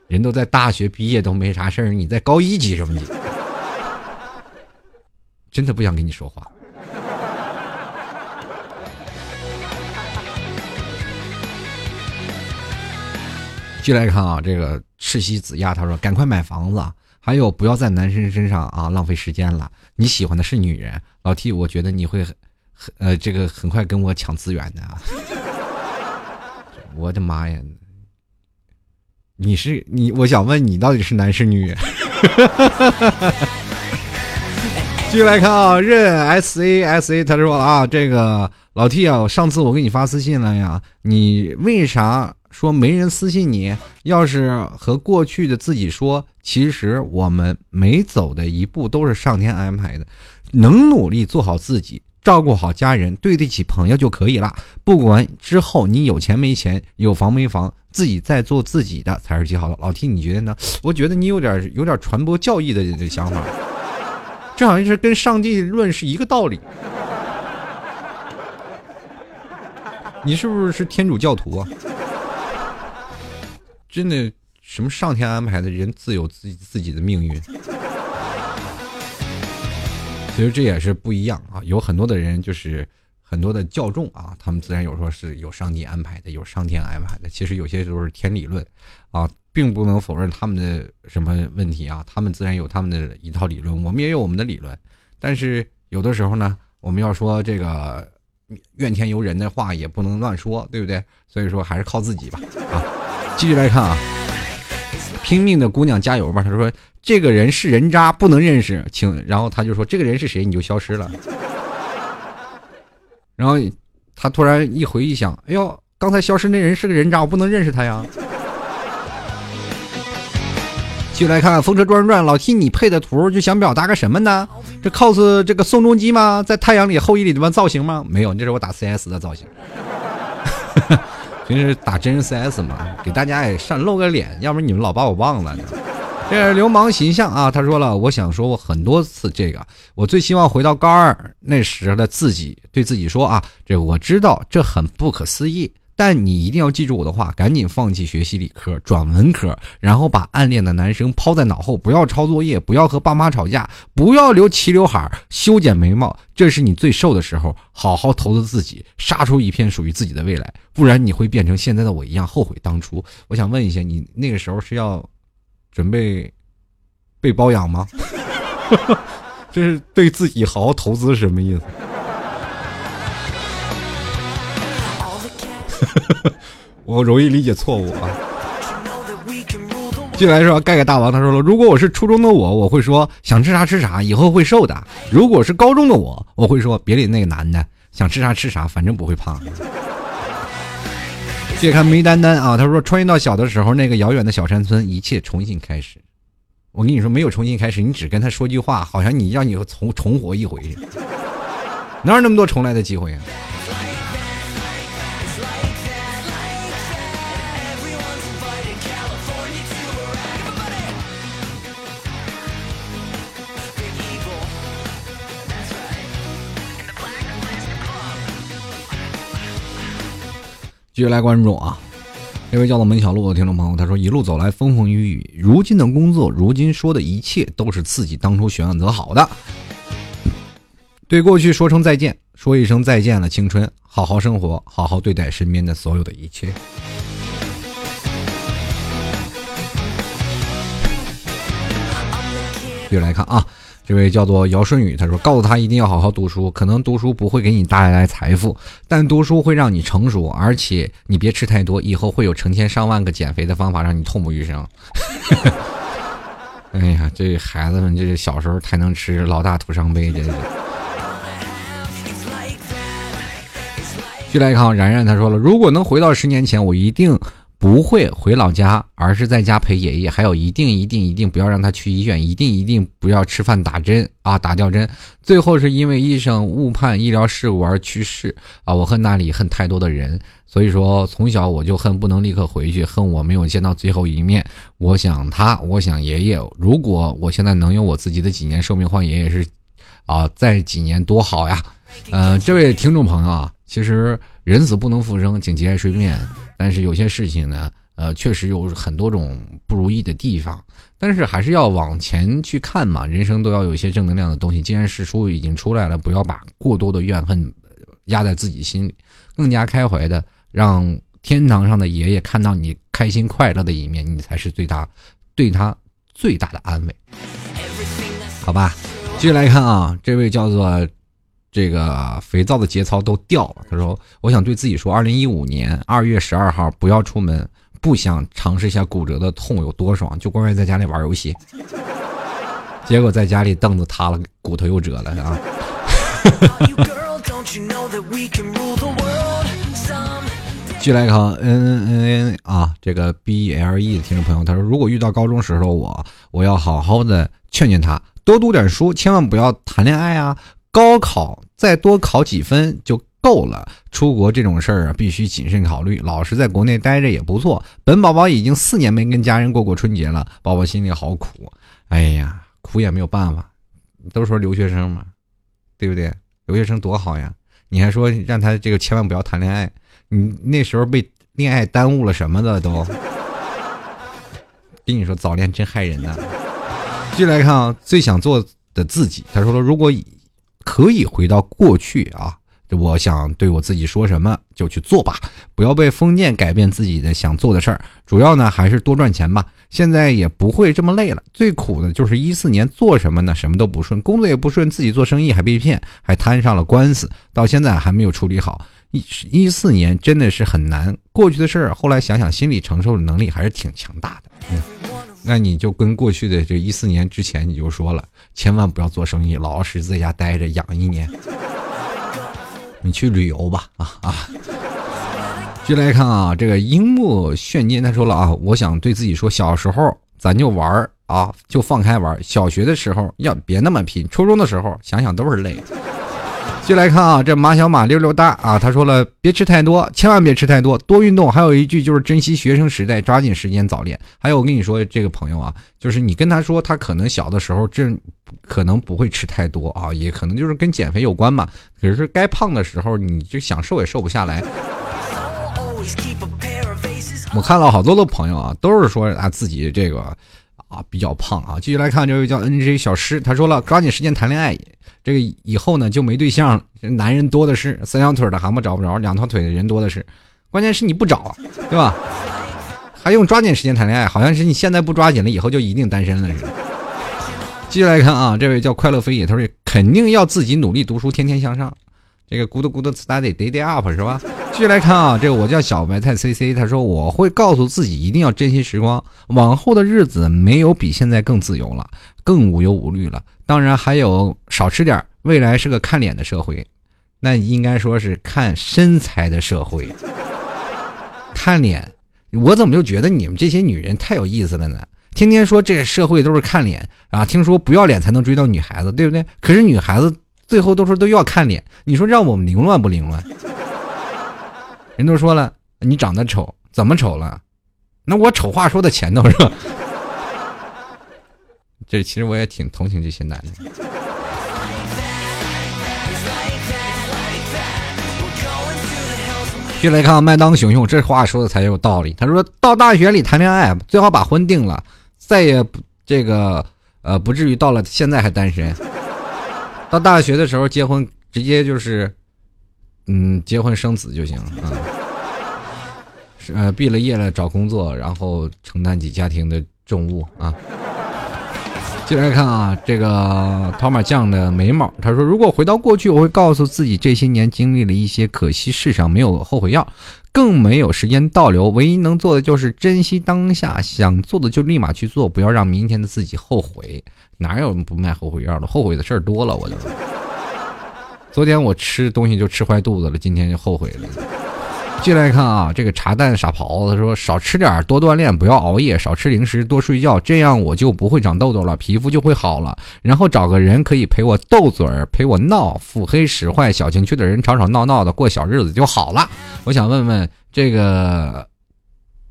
人都在大学毕业都没啥事儿，你在高一急什么急？真的不想跟你说话。继续来看啊，这个赤西子亚他说：“赶快买房子，还有不要在男生身上啊浪费时间了。你喜欢的是女人，老 T，我觉得你会很。”呃，这个很快跟我抢资源的啊！我的妈呀！你是你，我想问你到底是男是女？继续来看啊，任 S A S A，他说啊，这个老 T 啊，上次我给你发私信了呀，你为啥说没人私信你？要是和过去的自己说，其实我们每走的一步都是上天安排的，能努力做好自己。照顾好家人，对得起朋友就可以了。不管之后你有钱没钱，有房没房，自己在做自己的才是最好的。老 T，你觉得呢？我觉得你有点有点传播教义的这想法，这好像是跟上帝论是一个道理。你是不是是天主教徒啊？真的，什么上天安排的人自有自己自己的命运。其实这也是不一样啊，有很多的人就是很多的教众啊，他们自然有说是有上帝安排的，有上天安排的。其实有些都是天理论啊，并不能否认他们的什么问题啊，他们自然有他们的一套理论，我们也有我们的理论。但是有的时候呢，我们要说这个怨天尤人的话也不能乱说，对不对？所以说还是靠自己吧啊！继续来看啊，拼命的姑娘加油吧！他说。这个人是人渣，不能认识，请。然后他就说：“这个人是谁？”你就消失了。然后他突然一回忆想：“哎呦，刚才消失那人是个人渣，我不能认识他呀。”继续来看《风车转转》，老 T，你配的图就想表达个什么呢？这 cos 这个宋仲基吗？在太阳里后羿里的造型吗？没有，这是我打 CS 的造型。平时打真人 CS 嘛，给大家也上露个脸，要不然你们老把我忘了。这是流氓形象啊！他说了，我想说我很多次这个，我最希望回到高二那时的自己，对自己说啊，这我知道这很不可思议，但你一定要记住我的话，赶紧放弃学习理科，转文科，然后把暗恋的男生抛在脑后，不要抄作业，不要和爸妈吵架，不要留齐刘海，修剪眉毛，这是你最瘦的时候，好好投资自己，杀出一片属于自己的未来，不然你会变成现在的我一样后悔当初。我想问一下，你那个时候是要？准备被包养吗？这是对自己好好投资是什么意思？我容易理解错误啊。进来说盖盖大王，他说了，如果我是初中的我，我会说想吃啥吃啥，以后会瘦的；如果是高中的我，我会说别理那个男的，想吃啥吃啥，反正不会胖。接看梅丹丹啊，他说穿越到小的时候，那个遥远的小山村，一切重新开始。我跟你说，没有重新开始，你只跟他说句话，好像你让你重重活一回，哪有那么多重来的机会啊？继续来关注啊，这位叫做门小路的听众朋友，他说一路走来风风雨雨，如今的工作，如今说的一切都是自己当初选择好的。对过去说声再见，说一声再见了青春，好好生活，好好对待身边的所有的一切。继续来看啊。这位叫做姚顺宇，他说：“告诉他一定要好好读书，可能读书不会给你带来财富，但读书会让你成熟，而且你别吃太多，以后会有成千上万个减肥的方法让你痛不欲生。”哎呀，这孩子们，这是小时候太能吃，老大徒伤悲，真是。续来看，然然他说了：“如果能回到十年前，我一定。”不会回老家，而是在家陪爷爷。还有，一定一定一定不要让他去医院，一定一定不要吃饭打针啊，打吊针。最后是因为医生误判医疗事故而去世啊！我恨那里恨太多的人，所以说从小我就恨不能立刻回去，恨我没有见到最后一面。我想他，我想爷爷。如果我现在能有我自己的几年寿命换爷爷是，啊，再几年多好呀！呃，这位听众朋友啊，其实人死不能复生，请节哀顺变。但是有些事情呢，呃，确实有很多种不如意的地方，但是还是要往前去看嘛。人生都要有一些正能量的东西。既然是书已经出来了，不要把过多的怨恨压在自己心里，更加开怀的让天堂上的爷爷看到你开心快乐的一面，你才是最大对他最大的安慰。好吧，继续来看啊，这位叫做。这个肥皂的节操都掉了。他说：“我想对自己说，二零一五年二月十二号不要出门，不想尝试一下骨折的痛有多爽，就光愿在家里玩游戏。结果在家里凳子塌了，骨头又折了啊！”据 来看，N N N 啊，这个 B L E 的听众朋友，他说：“如果遇到高中时候我，我要好好的劝劝他，多读点书，千万不要谈恋爱啊。”高考再多考几分就够了，出国这种事儿啊，必须谨慎考虑。老实在国内待着也不错。本宝宝已经四年没跟家人过过春节了，宝宝心里好苦。哎呀，苦也没有办法，都说留学生嘛，对不对？留学生多好呀！你还说让他这个千万不要谈恋爱，你那时候被恋爱耽误了什么的都。跟你说，早恋真害人呐。继续来看啊，最想做的自己，他说了，如果以。可以回到过去啊！我想对我自己说什么就去做吧，不要被封建改变自己的想做的事儿。主要呢还是多赚钱吧。现在也不会这么累了。最苦的就是一四年做什么呢？什么都不顺，工作也不顺，自己做生意还被骗，还摊上了官司，到现在还没有处理好。一一四年真的是很难。过去的事儿，后来想想，心理承受的能力还是挺强大的。嗯，那你就跟过去的这一四年之前，你就说了。千万不要做生意，老老实实在家待着养一年。你去旅游吧，啊啊！继续来看啊，这个樱木炫金他说了啊，我想对自己说，小时候咱就玩啊，就放开玩。小学的时候要别那么拼，初中的时候想想都是累。就来看啊，这马小马溜溜达啊，他说了，别吃太多，千万别吃太多，多运动。还有一句就是珍惜学生时代，抓紧时间早恋。还有我跟你说，这个朋友啊，就是你跟他说，他可能小的时候这可能不会吃太多啊，也可能就是跟减肥有关嘛。可是该胖的时候，你就想瘦也瘦不下来。我看了好多的朋友啊，都是说啊自己这个啊比较胖啊。继续来看这位叫 N J 小诗，他说了，抓紧时间谈恋爱。这个以后呢就没对象，男人多的是，三条腿的蛤蟆找不着，两条腿的人多的是，关键是你不找，对吧？还用抓紧时间谈恋爱？好像是你现在不抓紧了，以后就一定单身了似的。继续来看啊，这位叫快乐飞野，他说肯定要自己努力读书，天天向上。这个 good good study day day up 是吧？继续来看啊，这个我叫小白菜 C C，他说我会告诉自己一定要珍惜时光，往后的日子没有比现在更自由了，更无忧无虑了。当然还有少吃点，未来是个看脸的社会，那应该说是看身材的社会。看脸，我怎么就觉得你们这些女人太有意思了呢？天天说这社会都是看脸啊，听说不要脸才能追到女孩子，对不对？可是女孩子。最后都说都要看脸，你说让我们凌乱不凌乱？人都说了，你长得丑，怎么丑了？那我丑话说在前头是吧？这其实我也挺同情这些男的。继续来看麦当熊熊，这话说的才有道理。他说到大学里谈恋爱，最好把婚定了，再也不这个呃不至于到了现在还单身。到大学的时候结婚，直接就是嗯结婚生子就行啊。是呃毕了业了找工作，然后承担起家庭的重物啊。接着来看啊，这个陶马酱的眉毛，他说：“如果回到过去，我会告诉自己，这些年经历了一些，可惜世上没有后悔药，更没有时间倒流。唯一能做的就是珍惜当下，想做的就立马去做，不要让明天的自己后悔。哪有不卖后悔药的？后悔的事儿多了，我就。昨天我吃东西就吃坏肚子了，今天就后悔了。”进来看啊，这个茶蛋傻狍子说：“少吃点，多锻炼，不要熬夜，少吃零食，多睡觉，这样我就不会长痘痘了，皮肤就会好了。然后找个人可以陪我斗嘴儿，陪我闹，腹黑使坏小情趣的人，吵吵闹闹的过小日子就好了。”我想问问这个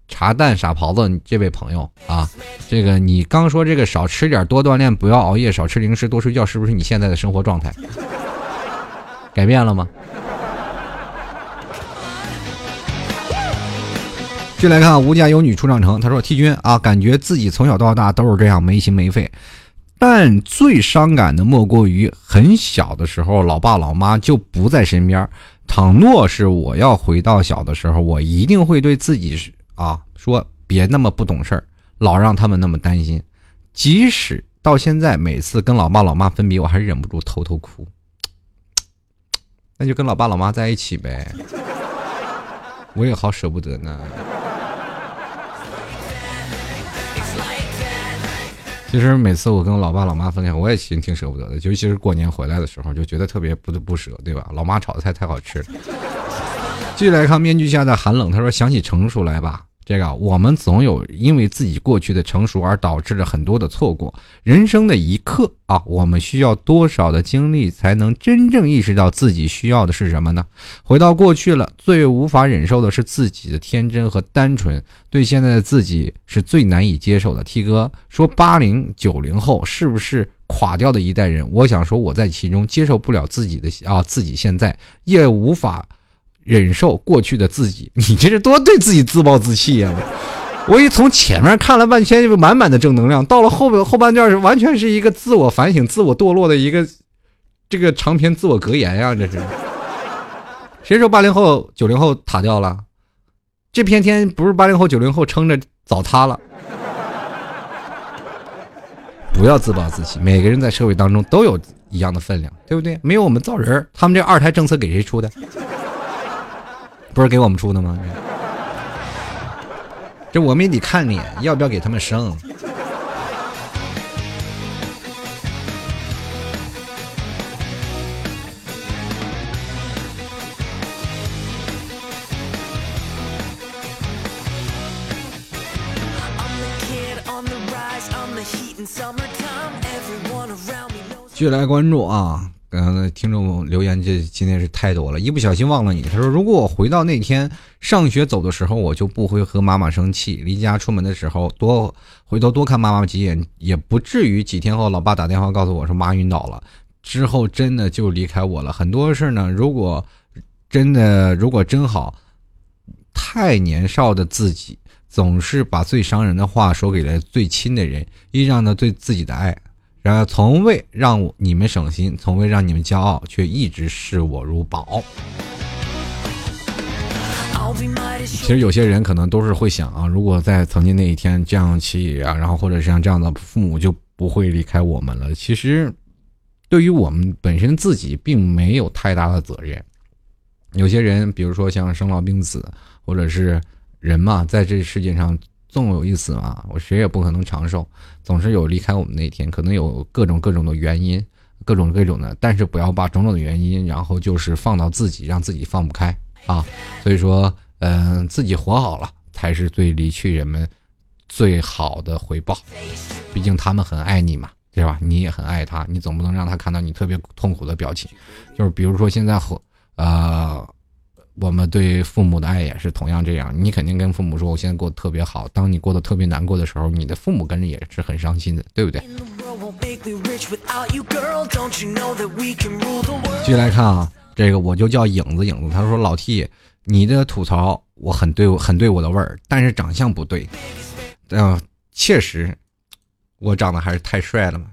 茶蛋傻狍子这位朋友啊，这个你刚说这个少吃点，多锻炼，不要熬夜，少吃零食，多睡觉，是不是你现在的生活状态改变了吗？继续来看，吴家有女初长成。他说：“T 君啊，感觉自己从小到大都是这样没心没肺，但最伤感的莫过于很小的时候，老爸老妈就不在身边。倘若是我要回到小的时候，我一定会对自己啊说，别那么不懂事儿，老让他们那么担心。即使到现在，每次跟老爸老妈分别，我还忍不住偷偷哭。那就跟老爸老妈在一起呗，我也好舍不得呢。”其实每次我跟我老爸老妈分开，我也其实挺舍不得的，尤其是过年回来的时候，就觉得特别不不舍，对吧？老妈炒的菜太好吃了。继续来看面具下的寒冷，他说：“想起成熟来吧。”这个我们总有因为自己过去的成熟而导致了很多的错过。人生的一刻啊，我们需要多少的经历才能真正意识到自己需要的是什么呢？回到过去了，最无法忍受的是自己的天真和单纯，对现在的自己是最难以接受的。T 哥说，八零九零后是不是垮掉的一代人？我想说，我在其中接受不了自己的啊，自己现在也无法。忍受过去的自己，你这是多对自己自暴自弃呀！我一从前面看了半天，就满满的正能量，到了后边后半段是完全是一个自我反省、自我堕落的一个这个长篇自我格言呀！这是谁说八零后、九零后塌掉了？这片天不是八零后、九零后撑着早塌了。不要自暴自弃，每个人在社会当中都有一样的分量，对不对？没有我们造人，他们这二胎政策给谁出的？不是给我们出的吗？这我们也得看你，要不要给他们生？继续来关注啊！刚才听众留言，这今天是太多了，一不小心忘了你。他说：“如果我回到那天上学走的时候，我就不会和妈妈生气。离家出门的时候，多回头多看妈妈几眼，也不至于几天后老爸打电话告诉我说妈晕倒了，之后真的就离开我了。很多事呢，如果真的如果真好，太年少的自己总是把最伤人的话说给了最亲的人，依仗着对自己的爱。”然而，从未让你们省心，从未让你们骄傲，却一直视我如宝。其实有些人可能都是会想啊，如果在曾经那一天这样起啊，然后或者像这样的父母就不会离开我们了。其实，对于我们本身自己并没有太大的责任。有些人，比如说像生老病死，或者是人嘛，在这世界上。纵有一死嘛，我谁也不可能长寿，总是有离开我们那天，可能有各种各种的原因，各种各种的，但是不要把种种的原因，然后就是放到自己，让自己放不开啊。所以说，嗯，自己活好了，才是对离去人们最好的回报。毕竟他们很爱你嘛，对吧？你也很爱他，你总不能让他看到你特别痛苦的表情。就是比如说现在和，呃。我们对父母的爱也是同样这样，你肯定跟父母说，我现在过得特别好。当你过得特别难过的时候，你的父母跟着也是很伤心的，对不对？继续来看啊，这个我就叫影子影子，他说老 T，你的吐槽我很对，很对我的味儿，但是长相不对。嗯，确实，我长得还是太帅了嘛，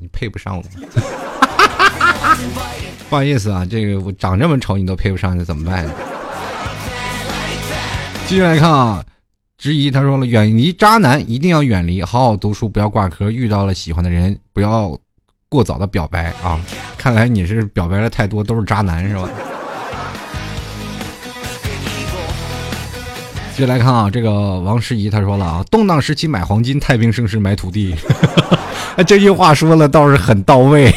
你配不上我。不好意思啊，这个我长这么丑，你都配不上，那怎么办？继续来看啊，质疑他说了，远离渣男一定要远离，好好读书，不要挂科，遇到了喜欢的人不要过早的表白啊。看来你是表白的太多，都是渣男是吧？继续来看啊，这个王诗怡他说了啊，动荡时期买黄金，太平盛世买土地。这句话说的倒是很到位。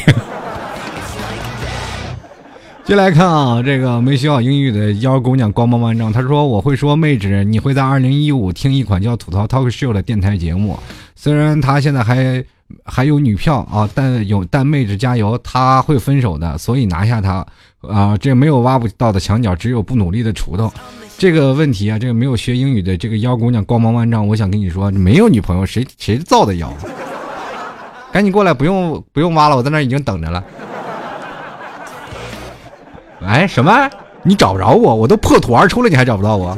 接来看啊，这个没学好英语的幺姑娘光芒万丈，她说：“我会说妹纸，你会在二零一五听一款叫吐槽 talk show 的电台节目。虽然他现在还还有女票啊，但有但妹纸加油，他会分手的，所以拿下他啊！这没有挖不到的墙角，只有不努力的锄头。这个问题啊，这个没有学英语的这个妖姑娘光芒万丈，我想跟你说，没有女朋友谁谁造的谣？赶紧过来，不用不用挖了，我在那已经等着了。”哎，什么？你找不着我？我都破土而出了，你还找不到我？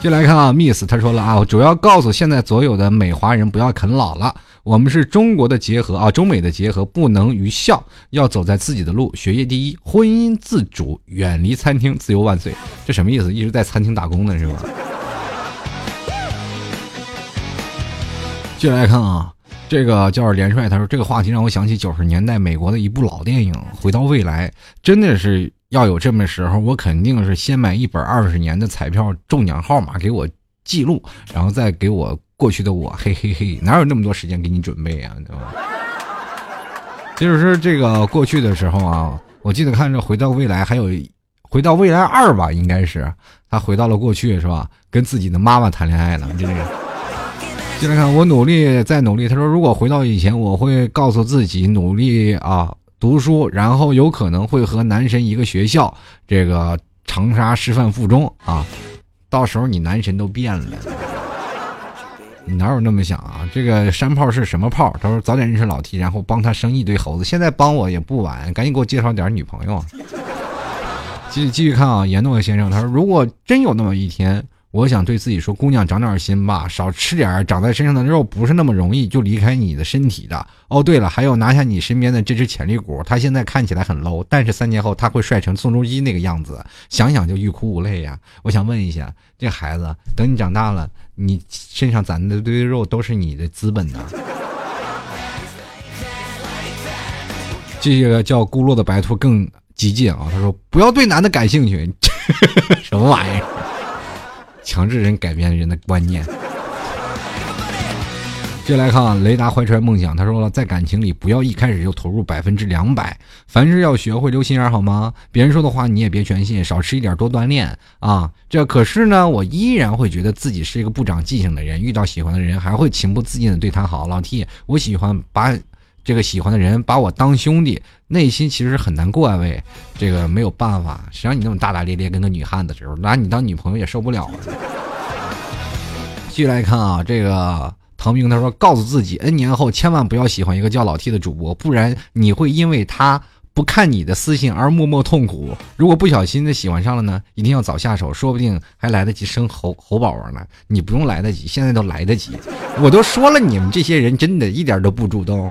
进来看啊，Miss，他说了啊，主要告诉现在所有的美华人不要啃老了。我们是中国的结合啊，中美的结合，不能愚孝，要走在自己的路，学业第一，婚姻自主，远离餐厅，自由万岁。这什么意思？一直在餐厅打工呢是吧？进来看啊。这个叫连帅，他说这个话题让我想起九十年代美国的一部老电影《回到未来》，真的是要有这么时候，我肯定是先买一本二十年的彩票中奖号码给我记录，然后再给我过去的我，嘿嘿嘿，哪有那么多时间给你准备呀啊？对吧？就是这个过去的时候啊，我记得看着《回到未来》，还有《回到未来二》吧，应该是他回到了过去，是吧？跟自己的妈妈谈恋爱了，这个。进来看，我努力再努力。他说：“如果回到以前，我会告诉自己努力啊，读书，然后有可能会和男神一个学校，这个长沙师范附中啊。到时候你男神都变了，你哪有那么想啊？这个山炮是什么炮？他说早点认识老 T，然后帮他生一堆猴子。现在帮我也不晚，赶紧给我介绍点女朋友。继续继续看啊，严诺先生，他说如果真有那么一天。”我想对自己说，姑娘长点心吧，少吃点长在身上的肉，不是那么容易就离开你的身体的。哦，对了，还有拿下你身边的这只潜力股，他现在看起来很 low，但是三年后他会帅成宋仲基那个样子，想想就欲哭无泪呀。我想问一下，这孩子，等你长大了，你身上攒的堆肉都是你的资本呢。这个叫咕噜的白兔更激进啊，他说不要对男的感兴趣，什么玩意儿？强制人改变人的观念。接来看啊雷达怀揣梦想，他说了，在感情里不要一开始就投入百分之两百，凡事要学会留心眼，好吗？别人说的话你也别全信，少吃一点，多锻炼啊。这可是呢，我依然会觉得自己是一个不长记性的人，遇到喜欢的人还会情不自禁的对他好。老 T，我喜欢把。这个喜欢的人把我当兄弟，内心其实很难过啊！喂，这个没有办法，谁让你那么大大咧咧，跟个女汉子似的，拿你当女朋友也受不了。继续来看啊，这个唐明他说，告诉自己，N 年后千万不要喜欢一个叫老 T 的主播，不然你会因为他不看你的私信而默默痛苦。如果不小心的喜欢上了呢，一定要早下手，说不定还来得及生猴猴宝宝呢。你不用来得及，现在都来得及。我都说了，你们这些人真的一点都不主动。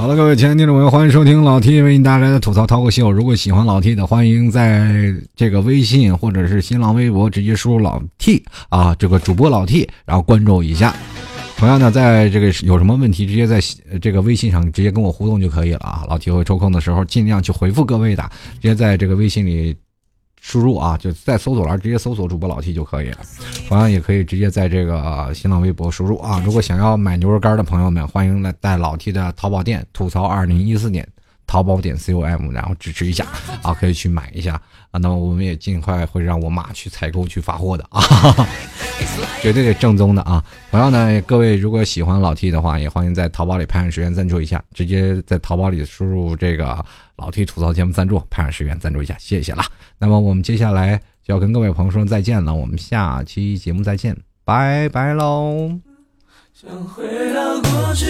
好了，各位亲爱的听众朋友，欢迎收听老 T 为您带来的吐槽涛口秀。如果喜欢老 T 的，欢迎在这个微信或者是新浪微博直接输入老 T 啊，这个主播老 T，然后关注一下。同样呢，在这个有什么问题，直接在这个微信上直接跟我互动就可以了啊。老 T 会抽空的时候尽量去回复各位的，直接在这个微信里。输入啊，就在搜索栏直接搜索主播老 T 就可以了。同样也可以直接在这个新浪微博输入啊。如果想要买牛肉干的朋友们，欢迎来带老 T 的淘宝店吐槽二零一四年。淘宝点 com，然后支持一下啊，可以去买一下啊。那么我们也尽快会让我妈去采购去发货的啊，绝对是正宗的啊。同样呢，各位如果喜欢老 T 的话，也欢迎在淘宝里拍上十元赞助一下，直接在淘宝里输入这个老 T 吐槽节目赞助，拍上十元赞助一下，谢谢了。那么我们接下来就要跟各位朋友说再见了，我们下期节目再见，拜拜喽。想回到过去。